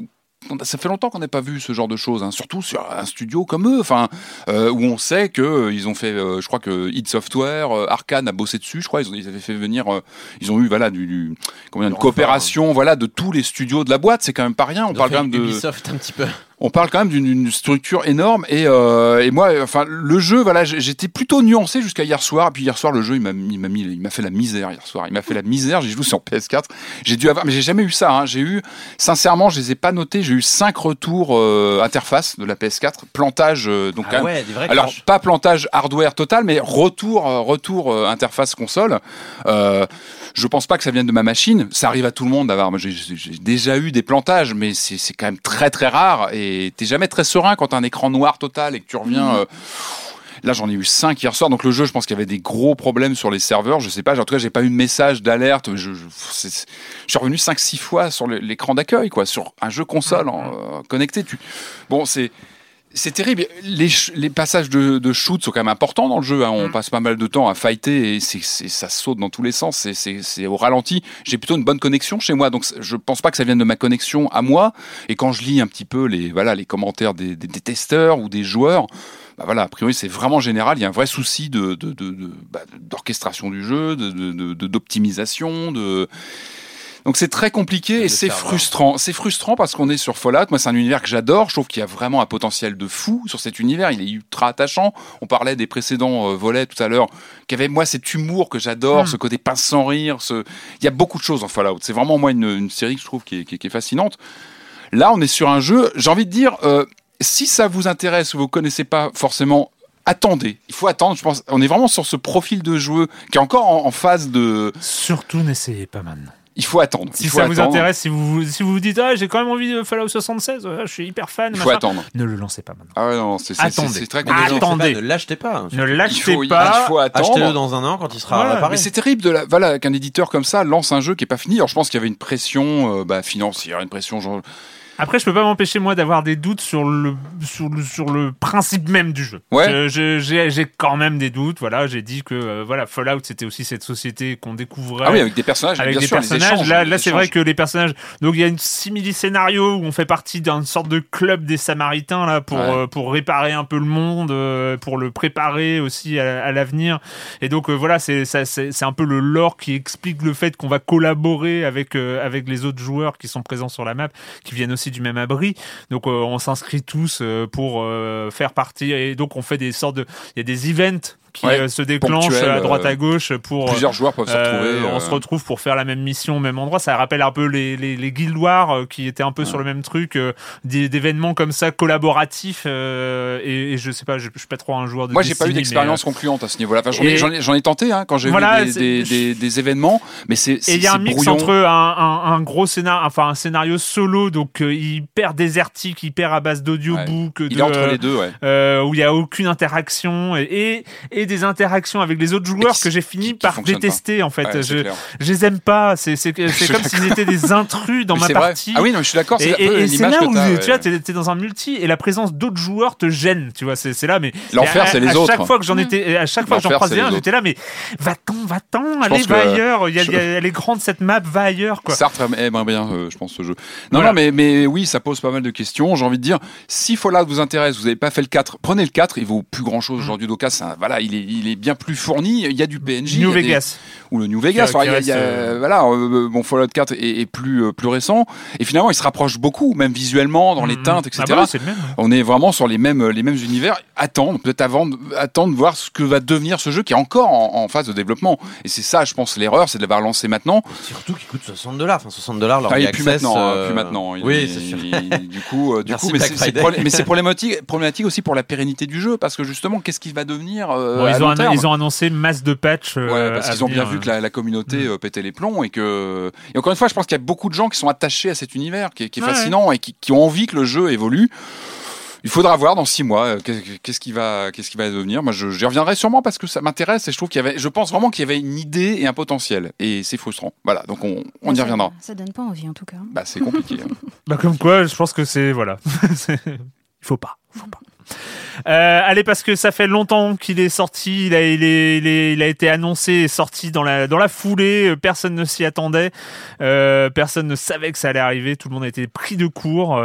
Ça fait longtemps qu'on n'a pas vu ce genre de choses, hein, surtout sur un studio comme eux, enfin, euh, où on sait que euh, ils ont fait, euh, je crois que id Software, Arkane a bossé dessus, je crois, ils, ont, ils avaient fait venir, ils ont eu voilà du, du comment une coopération, voilà, de tous les studios de la boîte, c'est quand même pas rien. On Ils parle quand même de, Ubisoft un petit peu. On parle quand même d'une structure énorme et, euh, et moi enfin le jeu voilà j'étais plutôt nuancé jusqu'à hier soir et puis hier soir le jeu il m'a mis il m'a fait la misère hier soir il m'a fait la misère j'ai joué sur PS4 j'ai dû avoir mais j'ai jamais eu ça hein. j'ai eu sincèrement je les ai pas notés j'ai eu cinq retours euh, interface de la PS4 plantage euh, donc Ah ouais, alors pas plantage hardware total mais retour retour interface console je pense pas que ça vienne de ma machine. Ça arrive à tout le monde d'avoir. J'ai- déjà eu des plantages, mais c'est c'est quand même très très rare. Et t'es jamais très serein quand t'as un écran noir total et que tu reviens. euh, Là, j'en ai eu 5 hier soir. Donc, le jeu, je pense qu'il y avait des gros problèmes sur les serveurs. Je sais pas. En tout cas, j'ai pas eu de message d'alerte. Je, suis revenu 5-6 fois sur l'écran d'accueil, quoi, sur un jeu console en, euh, connecté. Tu... Bon, c'est. C'est terrible. Les, les passages de, de shoot sont quand même importants dans le jeu. hein. On passe pas mal de temps à fighter et c'est, c'est- ça saute dans tous les sens. C'est, au ralenti. J'ai plutôt une bonne connexion chez moi, donc je pense pas que ça vienne de ma connexion à moi. Et quand je lis un petit peu les, voilà, les commentaires des, des- des testeurs ou des joueurs, bah voilà, a priori c'est vraiment général. Il y a un vrai souci de, de, de- de- bah, d'orchestration du jeu, de- d'optimisation, de donc c'est très compliqué et c'est frustrant. C'est frustrant parce qu'on est sur Fallout. Moi, c'est un univers que j'adore. Je trouve qu'il y a vraiment un potentiel de fou sur cet univers. Il est ultra attachant. On parlait des précédents euh, volets tout à l'heure, qui avait moi cet humour que j'adore, ce côté pince sans rire. Ce... Il y a beaucoup de choses en Fallout. C'est vraiment moi une, une série que je trouve qui est, qui est- qui est fascinante. Là, on est sur un jeu. J'ai envie de dire, euh, si ça vous intéresse ou vous connaissez pas forcément. Attendez, il faut attendre. Je pense, on est vraiment sur ce profil de joueur qui est encore en, en phase de. Surtout n'essayez pas maintenant. Il faut attendre. Si faut ça vous intéresse, si vous si vous vous dites ah j'ai quand même envie de Fallout 76, euh, je suis hyper fan, il faut machin, attendre. ne le lancez pas maintenant. Ah ouais, non, c'est très Ah, compliqué. attendez. Ne l'achetez pas. Ne Il l'achetez faut, il pas. faut attendre. Achetez-le dans un an quand il sera Voilà, réparé. Mais c'est terrible de la, voilà, qu'un éditeur comme ça lance un jeu qui est pas fini. Alors je pense qu'il y avait une pression euh, bah, financière, une pression genre. Après, je peux pas m'empêcher moi d'avoir des doutes sur le sur le sur le principe même du jeu. Ouais. J'ai j'ai quand même des doutes. Voilà, j'ai dit que euh, voilà Fallout c'était aussi cette société qu'on découvrait. Ah oui, avec des personnages, avec bien des sûr, personnages. échanges, là, là c'est vrai que les personnages. Donc il y a une simili scénario où on fait partie d'une sorte de club des Samaritains là pour Ouais. euh, pour réparer un peu le monde, euh, pour le préparer aussi à, à l'avenir. Et donc voilà, c'est ça, c'est c'est un peu le lore qui explique le fait qu'on va collaborer avec avec les autres joueurs qui sont présents sur la map, qui viennent aussi du même abri. Donc euh, on s'inscrit tous euh, pour euh, faire partie et donc on fait des sortes de il y a des events qui Ouais, euh, se déclenchent ponctuel, à droite euh, à gauche pour Plusieurs joueurs peuvent se euh, retrouver. on se retrouve pour faire la même mission au même endroit. Ça rappelle un peu les, les, les Guild Wars qui étaient un peu sur le même truc, d'événements comme ça collaboratifs. euh, et, et je sais pas, je, je suis pas trop un joueur de Moi, j'ai pas eu d'expérience concluante à ce niveau-là. Enfin, j'en ai, ai- tenté hein, quand j'ai Voilà, vu des, des, des- des événements, mais c'est il y a un mix brouillon. entre un, un, un gros scénario, enfin un scénario solo, donc hyper désertique, hyper à base d'audiobook, Il de, est entre les deux, ouais. euh, où il y a aucune interaction et, et, et des interactions avec les autres joueurs qui- que j'ai fini qui- qui par détester en fait. Ouais, je, je les aime pas. C'est <laughs> comme s'ils étaient des intrus dans Mais ma vrai. partie. Ah oui, non, je suis d'accord. Et, C'est un et- c'est là où tu ouais. vois, t'es t'es dans un multi et la présence d'autres joueurs te gêne. Tu vois, c'est c'est là, mais L'enfer, c'est les à autres. chaque fois que j'en étais, à chaque fois que j'en croisais un, j'étais là, mais va-t'en, va-t'en, allez, va ailleurs. Elle est grande cette map, va ailleurs quoi. Sartre aimerait bien, euh, je pense, ce jeu. Non, non, mais, mais oui, ça pose pas mal de questions. J'ai envie de dire, si Fallout vous intéresse, vous n'avez pas fait le 4, prenez le 4, il vaut plus grand chose Mm. aujourd'hui. Doka, voilà, il est, il est bien plus fourni. Il y a du PNJ. New des- Vegas. ou le New Vegas. Qui- Enfin, qui il y a- il y a- reste, euh, Voilà, euh, bon, Fallout 4 est, est plus, euh, plus récent. Et finalement, il se rapproche beaucoup, même visuellement, dans les Mhm. teintes, etc. Ah bah le même. On est vraiment sur les mêmes, les mêmes univers. Attendre, peut-être avant, de- attendre de voir ce que va devenir ce jeu qui est encore en, en phase de développement. Et c'est ça, je pense, l'erreur, c'est de l'avoir lancé maintenant. Surtout qu'il coûte 60 dollars. Enfin, 60 dollars, leur Ah, access, plus maintenant, hein, euh, plus maintenant. Il- Oui, c'est sûr. il- du coup, euh, du coup, mais c'est- mais problématique, problématique aussi pour la pérennité du jeu, parce que justement, qu'est-ce qui va devenir euh, Bon, à ils, ont long annon- terme ils ont annoncé masse de patchs. euh, Ouais, parce qu'ils ont bien vu que la, la communauté Mm. euh, pétait les plombs et que et encore une fois, je pense qu'il y a beaucoup de gens qui sont attachés à cet univers qui est, qui est Ouais, fascinant et qui, qui ont envie que le jeu évolue. Il faudra voir dans six mois euh, qu'est- qu'est-ce qui va qu'est-ce qui va devenir. Moi, je- j'y reviendrai sûrement parce que ça m'intéresse et je trouve qu'il y avait, je pense vraiment qu'il y avait une idée et un potentiel et c'est frustrant. Voilà, donc on, on y Ça- reviendra. Ça donne pas envie en tout cas. Bah, c'est compliqué. hein. <laughs> Bah comme quoi, je pense que c'est voilà. <laughs> Il faut pas, faut pas. Euh, allez parce que ça fait longtemps qu'il est sorti, il a, été annoncé et sorti dans la foulée. euh, Personne ne s'y attendait, euh, personne ne savait que ça allait arriver. Tout le monde a été pris de court.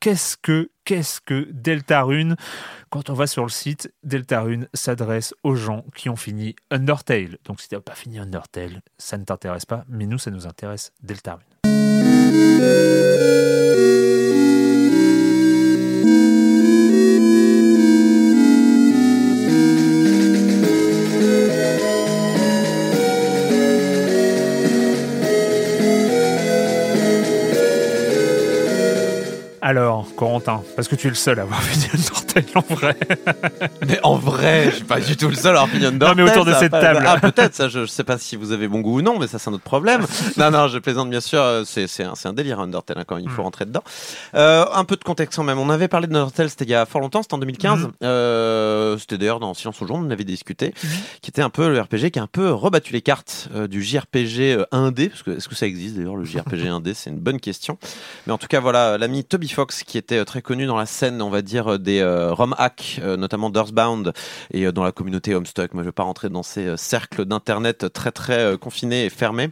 Qu'est-ce que qu'est-ce que Deltarune Quand on va sur le site, Deltarune s'adresse aux gens qui ont fini Undertale. Donc si tu n'as pas fini Undertale, ça ne t'intéresse pas, mais nous ça nous intéresse Deltarune. Alors, Corentin, parce que tu es le seul à avoir <laughs> fini Undertale en vrai. Mais en vrai, je suis pas du tout le seul à avoir fini Non, Undertale. mais autour de ça cette table. Ah, peut-être, ça, je, je sais pas si vous avez bon goût ou non, mais ça, c'est un autre problème. <laughs> non, non, je plaisante, bien sûr. C'est, c'est un, un délire, Undertale, hein, quand il faut Mm. rentrer dedans. Euh, un peu de contexte quand même. On avait parlé d'Undertale, c'était il y a fort longtemps, c'était en 2015. Mm. Euh, c'était d'ailleurs dans Silence au jour, on en avait discuté, Mm-hmm. qui était un peu le RPG qui a un peu rebattu les cartes euh, du JRPG euh, 1D, parce que est-ce que ça existe d'ailleurs, le JRPG 1D C'est une bonne question. Mais en tout cas, voilà, l'ami Toby Fox, qui était euh, très connu dans la scène, on va dire, euh, des euh, ROM hacks, euh, notamment d'Earthbound, et dans la communauté Homestuck. Moi, je vais pas rentrer dans ces cercles d'internet très très confinés et fermés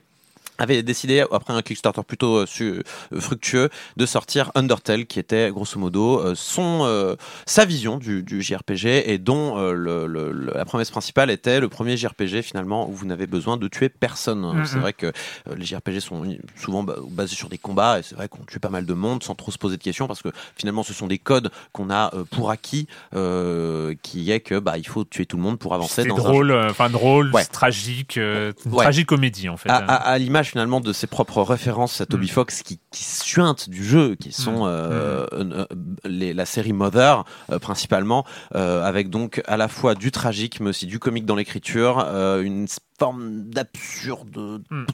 avait décidé, après un Kickstarter plutôt euh, euh, fructueux, de sortir Undertale, qui était grosso modo euh, son, euh, sa vision du, du JRPG et dont euh, le, le- la promesse principale était le premier JRPG finalement où vous n'avez besoin de tuer personne. Mhm. C'est vrai que les JRPG sont souvent ba- basés sur des combats et c'est vrai qu'on tue pas mal de monde sans trop se poser de questions parce que finalement ce sont des codes qu'on a euh, pour acquis, euh, qui est que bah il faut tuer tout le monde pour avancer C'est drôle, enfin drôle, Ouais. tragique, euh, Ouais. tragicomédie en fait. à, à- à l'image finalement de ses propres références à Toby Mm. Fox qui, qui suintent du jeu, qui sont Mm. euh, euh, les- la série Mother euh, principalement, euh, avec donc à la fois du tragique mais aussi du comique dans l'écriture, euh, une forme d'absurde Mm.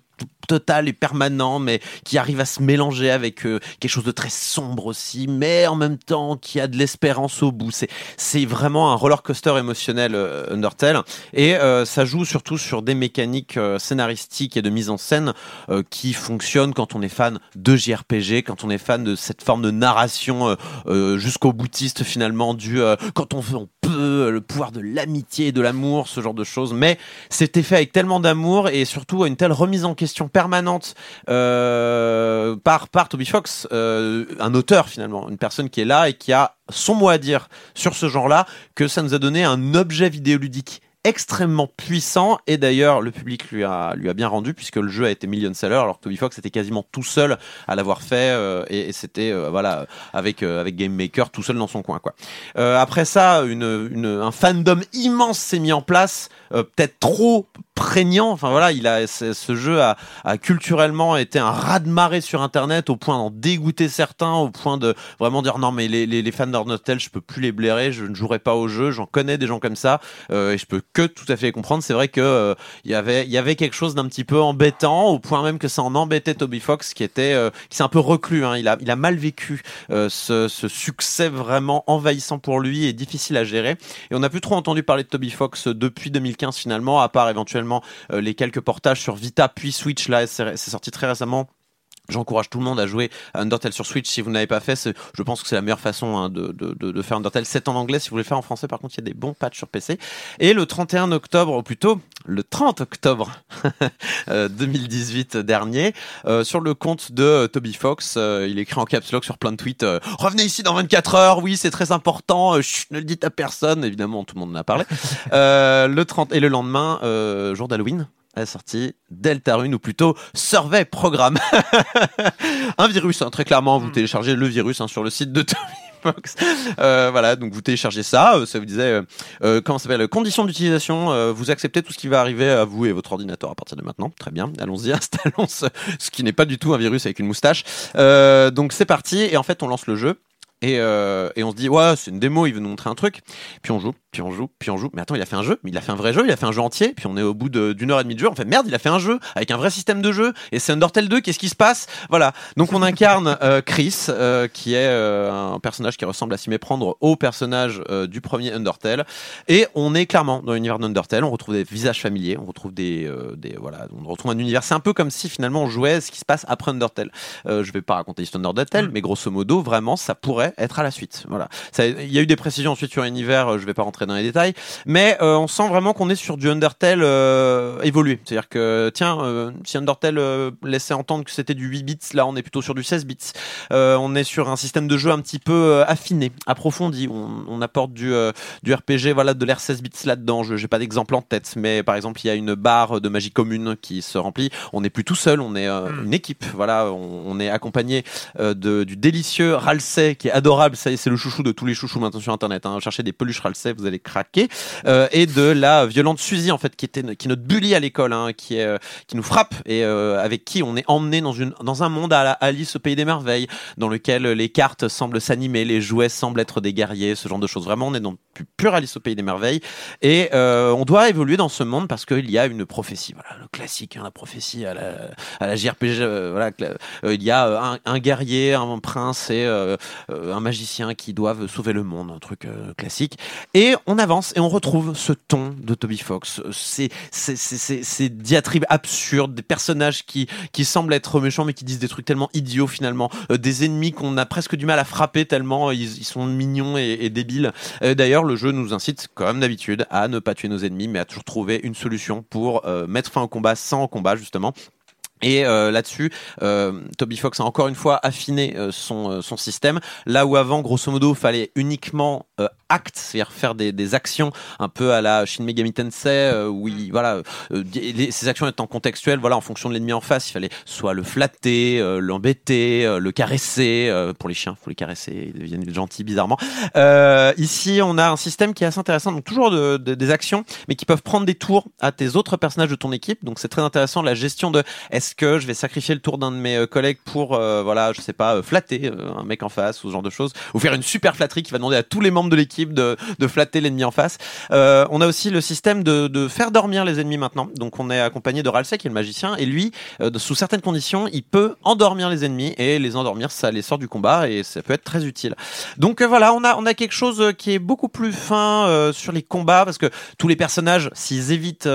total et permanent, mais qui arrive à se mélanger avec euh, quelque chose de très sombre aussi, mais en même temps qui a de l'espérance au bout. C'est c'est vraiment un roller coaster émotionnel euh, Undertale, et euh, ça joue surtout sur des mécaniques scénaristiques et de mise en scène qui fonctionnent quand on est fan de JRPG, quand on est fan de cette forme de narration jusqu'au boutiste finalement du quand on veut on peut le pouvoir de l'amitié et de l'amour, ce genre de choses. Mais c'était fait avec tellement d'amour et surtout une telle remise en question permanente euh, par par Toby Fox, euh, un auteur finalement, une personne qui est là et qui a son mot à dire sur ce genre-là, que ça nous a donné un objet vidéoludique extrêmement puissant et d'ailleurs le public lui a lui a bien rendu puisque le jeu a été million seller alors que Toby Fox était quasiment tout seul à l'avoir fait euh, et, c'était voilà avec euh, avec Game Maker tout seul dans son coin quoi. Après ça un fandom immense s'est mis en place peut-être trop prégnant. Enfin voilà il a ce, jeu a, a culturellement été un raz de marée sur internet au point d'en dégoûter certains au point de vraiment dire non mais les, les, les fans d'Hornotel je peux plus les blairer je ne jouerai pas au jeu j'en connais des gens comme ça euh, et je peux que tout à fait les comprendre. C'est vrai que euh, il y avait il y avait quelque chose d'un petit peu embêtant au point même que ça en embêtait Toby Fox qui était euh, qui s'est un peu reclus hein. il a il a mal vécu euh, ce, ce succès vraiment envahissant pour lui et difficile à gérer. Et on n'a plus trop entendu parler de Toby Fox depuis 2015 finalement à part éventuellement euh, les quelques portages sur Vita puis Switch. Là c'est c'est sorti très récemment J'encourage tout le monde à jouer à Undertale sur Switch. Si vous n'avez pas fait, je pense que c'est la meilleure façon hein, de, de, de, de faire Undertale. C'est en anglais. Si vous voulez le faire en français, par contre, il y a des bons patchs sur PC. Et le 31 octobre, ou plutôt le 30 octobre <laughs> euh, 2018 dernier, euh, sur le compte de euh, Toby Fox, euh, il écrit en caps lock sur plein de tweets euh, Revenez ici dans 24 heures. Oui, c'est très important. Euh, chut, ne le dites à personne. Évidemment, tout le monde en a parlé. <laughs> Euh, le 30 et le lendemain, euh, jour d'Halloween a sorti Deltarune ou plutôt Survey Programme. <laughs> un virus, hein, très clairement, vous téléchargez le virus hein, sur le site de <laughs> Toby Fox. Euh, voilà, donc vous téléchargez ça, euh, ça vous disait euh, euh, comment ça s'appelle conditions d'utilisation, euh, vous acceptez tout ce qui va arriver à vous et votre ordinateur à partir de maintenant. Très bien, allons-y, <laughs> installons ce, ce qui n'est pas du tout un virus avec une moustache. Euh, donc c'est parti et en fait on lance le jeu. Et, euh, et on se dit ouais c'est une démo il veut nous montrer un truc. Puis on joue puis on joue puis on joue. Mais attends il a fait un jeu mais il a fait un vrai jeu il a fait un jeu entier. Puis on est au bout d'une heure et demie de jeu. On fait merde il a fait un jeu avec un vrai système de jeu. Et c'est Undertale 2 qu'est-ce qui se passe? Voilà. Donc on incarne euh, Chris euh, qui est euh, un personnage qui ressemble à s'y méprendre au personnage du premier Undertale. Et on est clairement dans l'univers d'Undertale. On retrouve des visages familiers. On retrouve des, euh, des voilà. On retrouve un univers. C'est un peu comme si finalement on jouait ce qui se passe après Undertale. Je vais pas raconter l'histoire d'Undertale mais grosso modo vraiment ça pourrait être à la suite. Voilà. Il y a eu des précisions ensuite sur l'univers euh, je vais pas rentrer dans les détails mais euh, on sent vraiment qu'on est sur du Undertale euh, évolué. C'est à dire que tiens euh, si Undertale euh, laissait entendre que c'était du 8 bits là on est plutôt sur du 16 bits. Euh, on est sur un système de jeu un petit peu euh, affiné approfondi. On, on apporte du euh, du RPG voilà de l'air 16 bits là-dedans. Je j'ai pas d'exemple en tête mais par exemple il y a une barre de magie commune qui se remplit. On n'est plus tout seul on est euh, une équipe. Voilà on, on est accompagné euh, de, du délicieux Ralsei qui est adorable c'est le chouchou de tous les chouchous maintenant sur internet hein. cherchez des peluches Ralsei vous allez craquer. Euh, et de la violente Suzy en fait qui était qui est notre bully à l'école hein, qui euh, qui nous frappe et euh, avec qui on est emmené dans une dans un monde à la Alice au pays des merveilles dans lequel les cartes semblent s'animer les jouets semblent être des guerriers ce genre de choses. Vraiment on est dans pu- pure Alice au pays des merveilles. Et euh, on doit évoluer dans ce monde parce qu'il y a une prophétie voilà le classique hein, la prophétie à la à la JRPG euh, voilà euh, il y a un, un guerrier un prince et un magicien qui doivent sauver le monde un truc euh, classique. Et on avance et on retrouve ce ton de Toby Fox. Ces diatribes absurdes des personnages qui qui semblent être méchants mais qui disent des trucs tellement idiots finalement. Euh, des ennemis qu'on a presque du mal à frapper tellement ils, sont mignons et, débiles. Euh, D'ailleurs, le jeu nous incite, comme d'habitude, à ne pas tuer nos ennemis, mais à toujours trouver une solution pour euh, mettre fin au combat sans combat, justement. Et euh, là-dessus, euh, Toby Fox a encore une fois affiné euh, son, euh, son système. Là où avant, grosso modo, fallait uniquement euh, acte, c'est-à-dire faire des, des actions un peu à la Shin Megami Tensei, euh, où il, voilà, euh, les- ces actions étant contextuelles, voilà, en fonction de l'ennemi en face, il fallait soit le flatter, euh, l'embêter, euh, le caresser. euh, pour les chiens, faut les caresser, ils deviennent gentils bizarrement. Euh, ici, on a un système qui est assez intéressant, donc toujours de- de- des actions, mais qui peuvent prendre des tours à tes autres personnages de ton équipe. Donc c'est très intéressant la gestion de que je vais sacrifier le tour d'un de mes euh, collègues pour, euh, voilà, je sais pas, euh, flatter euh, un mec en face ou ce genre de choses, ou faire une super flatterie qui va demander à tous les membres de l'équipe de, de flatter l'ennemi en face. Euh, on a aussi le système de, de faire dormir les ennemis maintenant. Donc on est accompagné de Ralsei qui est le magicien et lui, euh, sous certaines conditions, il peut endormir les ennemis et les endormir, ça les sort du combat et ça peut être très utile. Donc voilà, on a on a quelque chose qui est beaucoup plus fin sur les combats parce que tous les personnages, s'ils évitent,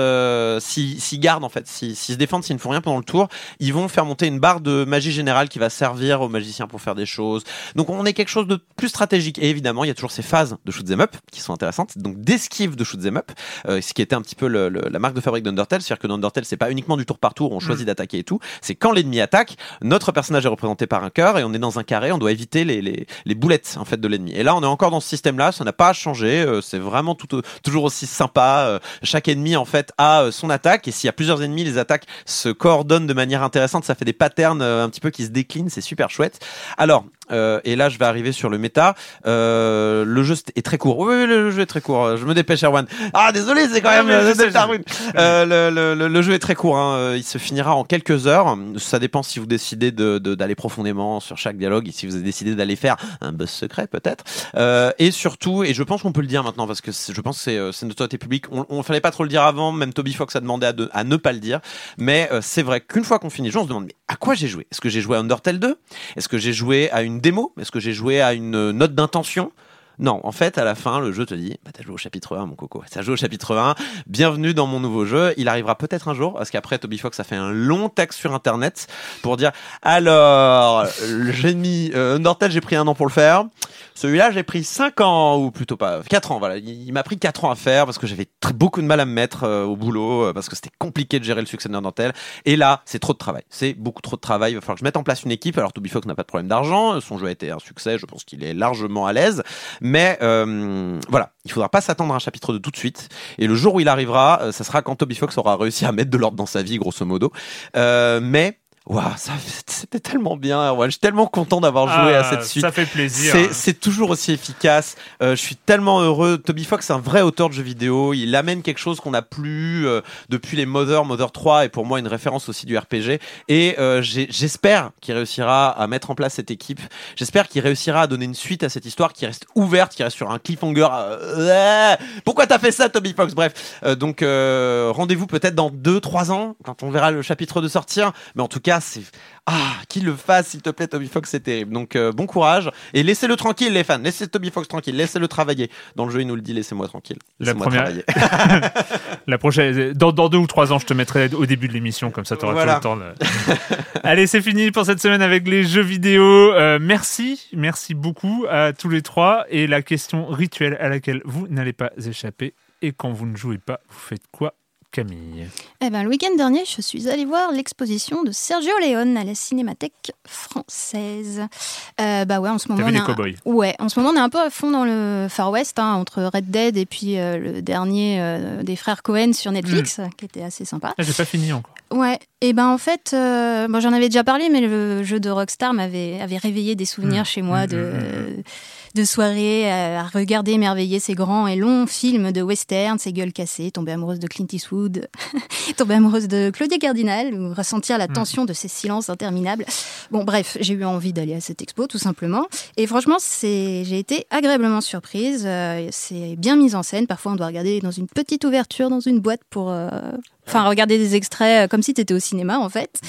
s'ils gardent en fait, s'ils se défendent, s'ils ne font rien pendant le tour, ils vont faire monter une barre de magie générale qui va servir aux magiciens pour faire des choses. Donc on est quelque chose de plus stratégique. Et évidemment, il y a toujours ces phases de shoot 'em up qui sont intéressantes, donc d'esquive de shoot 'em up, euh, ce qui était un petit peu le- le- la marque de fabrique d'Undertale, c'est-à-dire que dans Undertale, c'est pas uniquement du tour par tour, on choisit d'attaquer et tout. C'est quand l'ennemi attaque, notre personnage est représenté par un cœur et on est dans un carré, on doit éviter les, les, les boulettes en fait de l'ennemi. Et là, on est encore dans ce système-là, ça n'a pas changé, euh, c'est vraiment tout, au- toujours aussi sympa. euh, chaque ennemi en fait a euh, son attaque et s'il y a plusieurs ennemis, les attaques se coordonnent de manière intéressante, ça fait des patterns euh, un petit peu qui se déclinent, c'est super chouette. Alors, euh, et là, je vais arriver sur le méta. Euh, le jeu est très court. Oui, oui, le jeu est très court. Je me dépêche, Erwan. Ah, désolé, c'est quand Ah, même euh, je. Euh, le, le- le- le jeu est très court. hein. Il se finira en quelques heures. Ça dépend si vous décidez de- de- d'aller profondément sur chaque dialogue et si vous avez décidé d'aller faire un boss secret, peut-être. Et surtout, et je pense qu'on peut le dire maintenant parce que je pense que c'est une autorité publique. On, on fallait pas trop le dire avant. Même Toby Fox a demandé à, de- à ne pas le dire. Mais c'est vrai qu'une fois qu'on finit le jeu, on se demande mais à quoi j'ai joué? Est-ce que j'ai joué à Undertale 2 Est-ce que j'ai joué à une démo Est-ce que j'ai joué à une note d'intention? Non, en fait, à la fin, le jeu te dit, bah, t'as joué au chapitre 1, mon coco. T'as joué au chapitre 1. Bienvenue dans mon nouveau jeu. Il arrivera peut-être un jour, parce qu'après, Toby Fox a fait un long texte sur Internet pour dire, alors, j'ai mis, euh, Undertale, j'ai pris un an pour le faire. Celui-là, j'ai pris 5 ans, ou plutôt pas, 4 ans, voilà. Il, m'a pris 4 ans à faire, parce que j'avais beaucoup de mal à me mettre euh, au boulot, euh, parce que c'était compliqué de gérer le succès d'Undertale. Et là, c'est trop de travail. C'est beaucoup trop de travail. Il va falloir que je mette en place une équipe. Alors, Toby Fox n'a pas de problème d'argent. Son jeu a été un succès. Je pense qu'il est largement à l'aise. Mais euh, voilà, il faudra pas s'attendre à un chapitre de tout de suite. Et le jour où il arrivera, euh, ça sera quand Toby Fox aura réussi à mettre de l'ordre dans sa vie, grosso modo. Euh, mais Waouh, ça c'était tellement bien. Erwan. Je suis tellement content d'avoir joué à Ah, cette suite. Ça fait plaisir. C'est, c'est toujours aussi efficace. Euh, je suis tellement heureux. Toby Fox, c'est un vrai auteur de jeux vidéo. Il amène quelque chose qu'on n'a plus euh, depuis les Mother, Mother 3, et pour moi une référence aussi du RPG. Et euh, j'ai- j'espère qu'il réussira à mettre en place cette équipe. J'espère qu'il réussira à donner une suite à cette histoire qui reste ouverte, qui reste sur un cliffhanger. Euh, pourquoi t'as fait ça, Toby Fox? Bref, euh, donc euh, rendez-vous peut-être dans 2-3 ans quand on verra le chapitre de sortir. Mais en tout cas, c'est ah qu'il le fasse, s'il te plaît, Toby Fox, c'est terrible. Donc euh, bon courage et laissez-le tranquille, les fans. Laissez Toby Fox tranquille, laissez-le travailler. Dans le jeu, il nous le dit, laissez-moi tranquille. La première-. <laughs> La prochaine, dans, dans deux ou trois ans, je te mettrai au début de l'émission, comme ça tu auras Voilà. tout le temps. de- <laughs> Allez, c'est fini pour cette semaine avec les jeux vidéo. Euh, merci, merci beaucoup à tous les trois. Et la question rituelle à laquelle vous n'allez pas échapper. Et quand vous ne jouez pas, vous faites quoi, Camille Eh ben, le week-end dernier, je suis allée voir l'exposition de Sergio Leone à la Cinémathèque française. Euh, bah ouais, en ce moment, on un- cowboys? Ouais, en ce moment, on est un peu à fond dans le Far West, hein, entre Red Dead et puis euh, le dernier euh, des frères Cohen sur Netflix, qui était assez sympa. ah, J'ai pas fini encore. Ouais, et ben en fait, bon, j'en avais déjà parlé, mais le jeu de Rockstar m'avait avait réveillé des souvenirs Mmh. chez moi Mmh, de, mmh, de soirées à regarder émerveiller ces grands et longs films de western, ces gueules cassées, tomber amoureuse de Clint Eastwood, <laughs> tomber amoureuse de Claudia Cardinal, ou ressentir la tension de ces silences interminables. Bon, bref, j'ai eu envie d'aller à cette expo, tout simplement. Et franchement, c'est, j'ai été agréablement surprise. Euh, c'est bien mis en scène. Parfois, on doit regarder dans une petite ouverture, dans une boîte pour. euh, Enfin, regarder des extraits euh, comme si tu étais au cinéma, en fait.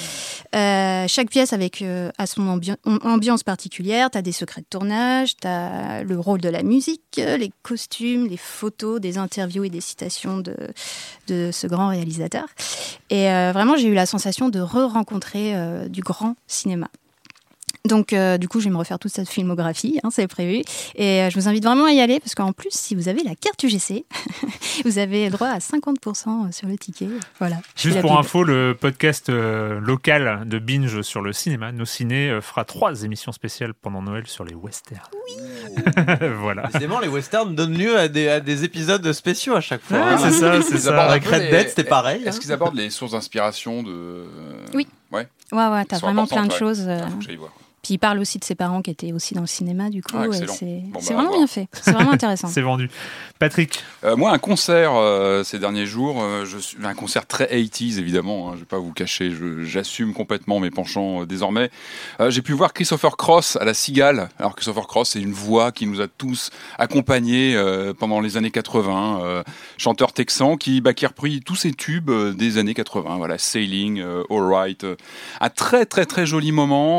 Euh, chaque pièce avec euh, a son ambi- ambiance particulière. Tu as des secrets de tournage, tu as le rôle de la musique, euh, les costumes, les photos, des interviews et des citations de, de ce grand réalisateur. Et euh, vraiment, j'ai eu la sensation de re-rencontrer euh, du grand cinéma. Donc, euh, du coup, je vais me refaire toute cette filmographie, hein, c'est prévu. Et euh, je vous invite vraiment à y aller, parce qu'en plus, si vous avez la carte UGC, <laughs> vous avez droit à 50% sur le ticket. Voilà. Juste pour pub. info, le podcast euh, local de Binge sur le cinéma, Nos Ciné, euh, fera trois émissions spéciales pendant Noël sur les westerns. Oui <laughs> Voilà. Décidément, les westerns donnent lieu à des, à des épisodes spéciaux à chaque fois. Ouais, hein. c'est ça, c'est Ils ça. Avec Red Dead, c'était pareil. Est-ce hein. qu'ils abordent les sources d'inspiration de. Oui. Ouais. Ouais, ouais, t'as vraiment plein de importantes, choses. euh, Ah, faut que j'aille voir. Puis il parle aussi de ses parents qui étaient aussi dans le cinéma, du coup. Ah, c'est Bon, bah, vraiment bien fait. C'est vraiment <laughs> intéressant. C'est vendu. Patrick, Euh, moi, un concert euh, ces derniers jours, euh, je suis un concert très 80s évidemment. Hein, je vais pas vous cacher, j'assume complètement mes penchants euh, désormais. Euh, J'ai pu voir Christopher Cross à la Cigale. Alors Christopher Cross, c'est une voix qui nous a tous accompagnés euh, pendant les années 80, euh, chanteur texan qui, bah, qui a repris tous ses tubes euh, des années 80. Voilà, Sailing, euh, All Right, euh, un très très très joli moment.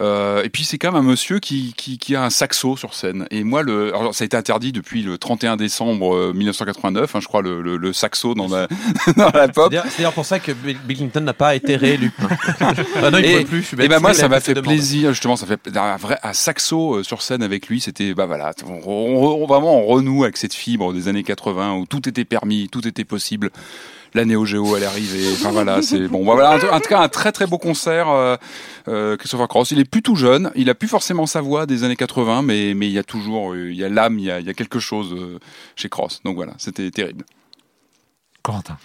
Euh, Euh, et puis c'est quand même un monsieur qui, qui, qui a un saxo sur scène. Et moi, le, alors, ça a été interdit depuis le 31 décembre euh, 1989, hein, je crois, le, le, le saxo dans la, <laughs> dans la pop. C'est d'ailleurs- pour ça que Bill Clinton n'a pas été réélu. <laughs> ah non, il et, plus. Je et bête. ben moi ça m'a fait plaisir justement ça fait un vrai un saxo euh, sur scène avec lui c'était bah voilà on, on- on- vraiment on renoue avec cette fibre des années 80 où tout était permis tout était possible la Neo Geo elle est arrivée. Enfin voilà c'est bon. Voilà en, tout cas un très très beau concert euh, euh, Christopher Cross. Il est plus tout jeune. Il a plus forcément sa voix des années 80 mais mais il y a toujours il y a l'âme il y a, il y a quelque chose euh, chez Cross. Donc voilà c'était terrible. Corentin.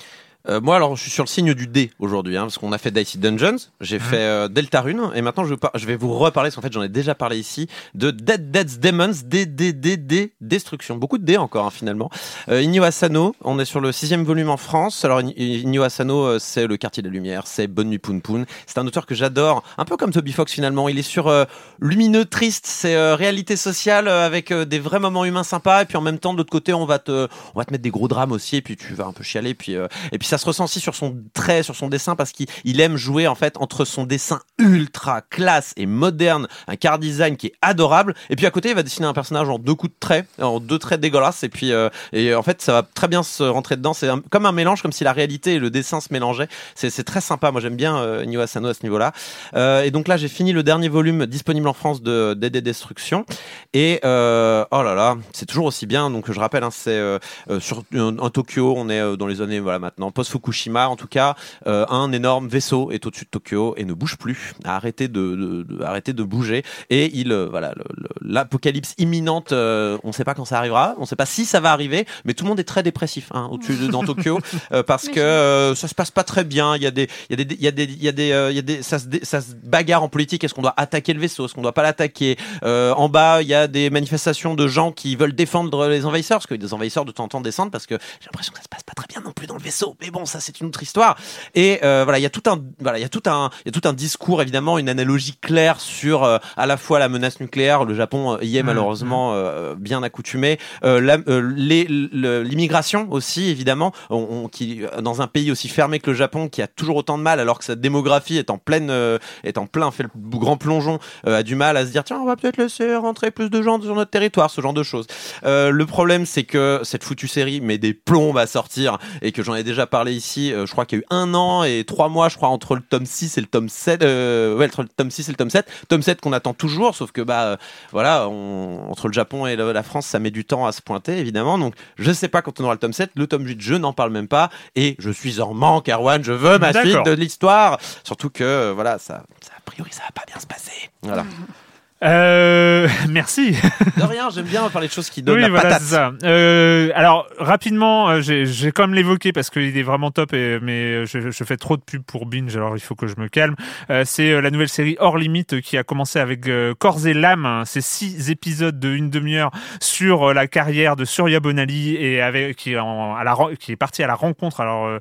Euh, moi, alors, je suis sur le signe du D aujourd'hui, hein, parce qu'on a fait Dicey Dungeons, j'ai fait euh, Deltarune, et maintenant je, vais vous reparler, parce qu'en fait j'en ai déjà parlé ici, de Dead Dead's Demons, D, D, D, D, Destruction. Beaucoup de D encore, hein, finalement. Euh, Inyo Asano, on est sur le sixième volume en France. Alors, In- Inyo Asano, euh, c'est le quartier des Lumières, c'est Bonne Nuit Poun Poun. C'est un auteur que j'adore, un peu comme Toby Fox finalement. Il est sur euh, lumineux, triste, c'est euh, réalité sociale euh, avec euh, des vrais moments humains sympas, et puis en même temps, de l'autre côté, on va te, on va te mettre des gros drames aussi, et puis tu vas un peu chialer, puis, euh, et puis ça se ressent aussi sur son trait, sur son dessin, parce qu'il il aime jouer en fait entre son dessin ultra classe et moderne, un car design qui est adorable, et puis à côté, il va dessiner un personnage en deux coups de traits, en deux traits dégueulasses, et puis euh, et en fait, ça va très bien se rentrer dedans. C'est comme un mélange, comme si la réalité et le dessin se mélangeaient. C'est très sympa. Moi, j'aime bien euh, Asano à ce niveau-là. Euh, et donc là, j'ai fini le dernier volume disponible en France de DD Destruction. Et euh, oh là là, c'est toujours aussi bien. Donc je rappelle, hein, c'est euh, euh, sur un, Tokyo. On est dans les années voilà maintenant post Fukushima en tout cas. Euh, un énorme vaisseau est au-dessus de Tokyo et ne bouge plus. Arrêtez de, de, de- arrêtez de bouger. Et il euh, voilà l'apocalypse imminente. euh, on ne sait pas quand ça arrivera. On ne sait pas si ça va arriver. Mais tout le monde est très dépressif hein, au-dessus de dans Tokyo <laughs> euh, parce que euh, ça se passe pas très bien. Il y a des il y a des il y a des il y a des il y a des ça se ça se bagarre en politique. Est-ce qu'on doit attaquer le vaisseau? Est-ce qu'on doit pas l'attaquer? Euh, En bas, il y a des manifestations de gens qui veulent défendre les envahisseurs parce que des envahisseurs de temps en temps descendent parce que j'ai l'impression que ça se passe pas très bien non plus dans le vaisseau. Mais bon, ça c'est une autre histoire. Et euh, voilà, il y a tout un voilà, il y a tout un il y a tout un discours évidemment, une analogie claire sur euh, à la fois la menace nucléaire. Le Japon euh, y est Mhm, malheureusement euh, bien accoutumé. Euh, euh, l'immigration aussi évidemment, on, on- qui dans un pays aussi fermé que le Japon qui a toujours autant de mal alors que sa démographie est en pleine euh, est en plein fait le grand plongeon euh, a du mal à se dire tiens on va peut-être laisser rentrer plus de gens sur notre territoire ce genre de choses. Euh, le problème c'est que cette foutue série met des plombs à sortir et que j'en ai déjà parlé ici. euh, je crois qu'il y a eu un an et trois mois je crois entre le tome 6 et le tome 7 euh, ouais entre le tome 6 et le tome 7 tome 7 qu'on attend toujours sauf que bah euh, voilà on- entre le Japon et le- la France ça met du temps à se pointer évidemment. Donc je sais pas quand on aura le tome 7 le tome 8 je n'en parle même pas. Et je suis en manque Erwan. Je veux ma suite de l'histoire. Surtout que euh, voilà ça, ça a priori ça va pas bien se passer. Voilà <laughs> Euh, <laughs> merci. de rien j'aime bien parler de choses qui donnent Oui, la voilà, patate ça. Euh, alors, rapidement, euh, j'ai même l'évoqué parce qu'il est vraiment top, et, mais je, je fais trop de pub pour Binge, alors il faut que je me calme. Euh, c'est euh, la nouvelle série Hors Limite euh, qui a commencé avec euh, Corps et L'âme. hein. C'est six épisodes de une demi-heure sur euh, la carrière de Surya Bonali et avec qui est, en- à la, qui est parti à la rencontre alors euh,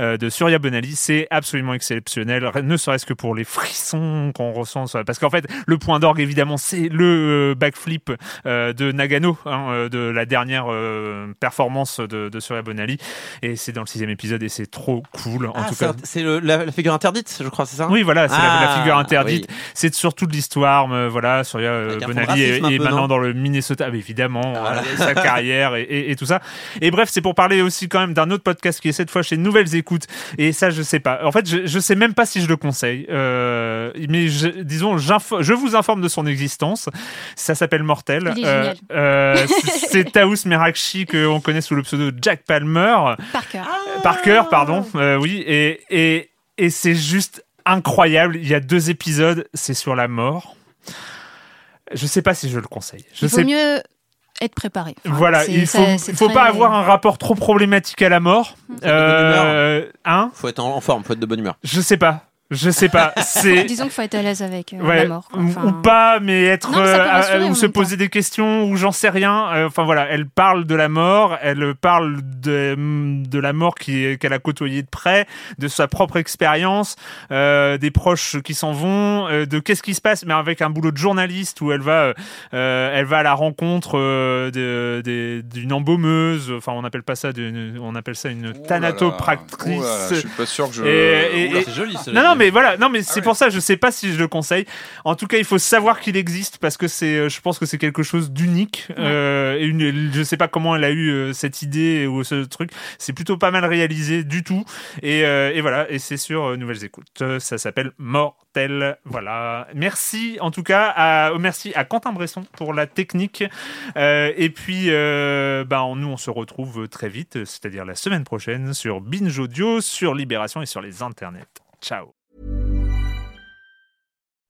euh, de Surya Bonali. C'est absolument exceptionnel, ne serait-ce que pour les frissons qu'on ressent. Parce qu'en fait, le point d'orgue, évidemment, c'est le euh, backflip euh, de Nagano, hein, euh, de la dernière performance de, de Surya Bonali. Et c'est dans le sixième épisode et c'est trop cool. En Ah, tout cas, c'est la, la figure interdite je crois c'est ça? Oui, voilà, c'est la, la Ah, figure interdite. oui. C'est surtout de l'histoire, voilà, Surya Bonali est, peu, maintenant dans le Minnesota, mais évidemment, Ah, voilà, voilà. sa carrière et, et- et tout ça. Et bref, c'est pour parler aussi quand même d'un autre podcast qui est cette fois chez Nouvelles Écoutes. Et ça, je sais pas. En fait, je, je sais même pas si je le conseille. Euh, mais je, disons, je vous informe de son existence. Ça s'appelle Mortel. Il est Euh, génial. euh, <laughs> c'est- Taous Merakchi qu'on connaît sous le pseudo Jack Palmer. Parker. Parker, pardon, euh, oui, et, et, et c'est juste incroyable. Il y a deux épisodes, c'est sur la mort. Je sais pas si je le conseille. Je Il vaut sais mieux être préparé. Enfin, voilà, il faut, ça- faut très- pas avoir un rapport trop problématique à la mort. Bonne Euh, hein faut être en, en forme faut être de bonne humeur Je sais pas. Je sais pas. <laughs> C'est Disons qu'il faut être à l'aise avec euh, Ouais, la mort. quoi. ou- Enfin, ou pas, mais être Non, mais euh, ou se temps. poser des questions ou j'en sais rien. Euh, Enfin voilà, elle parle de la mort, elle parle de, de la mort qui qu'elle a côtoyée de près, de sa propre expérience, euh, des proches qui s'en vont, euh, de qu'est-ce qui se passe, mais avec un boulot de journaliste où elle va, euh, elle va à la rencontre euh, de- de- d'une embaumeuse. Enfin, on appelle pas ça, d'une- on appelle ça une thanatopractrice. Je suis pas sûr que je. Et- et- et- c'est joli ça, Non, non, mais voilà, non, mais c'est ouais. pour ça, je sais pas si je le conseille. En tout cas, il faut savoir qu'il existe parce que c'est, euh, je pense que c'est quelque chose d'unique. Euh, et une, je sais pas comment elle a eu euh, cette idée ou ce truc. C'est plutôt pas mal réalisé du tout. Et, euh, et voilà, et c'est sur Nouvelles Écoutes. Ça s'appelle Mortel. Voilà. Merci en tout cas. À, merci à Quentin Bresson pour la technique. Euh, et puis, bah, nous, on se retrouve très vite, c'est-à-dire la semaine prochaine sur Binge Audio, sur Libération et sur les internets. Ciao.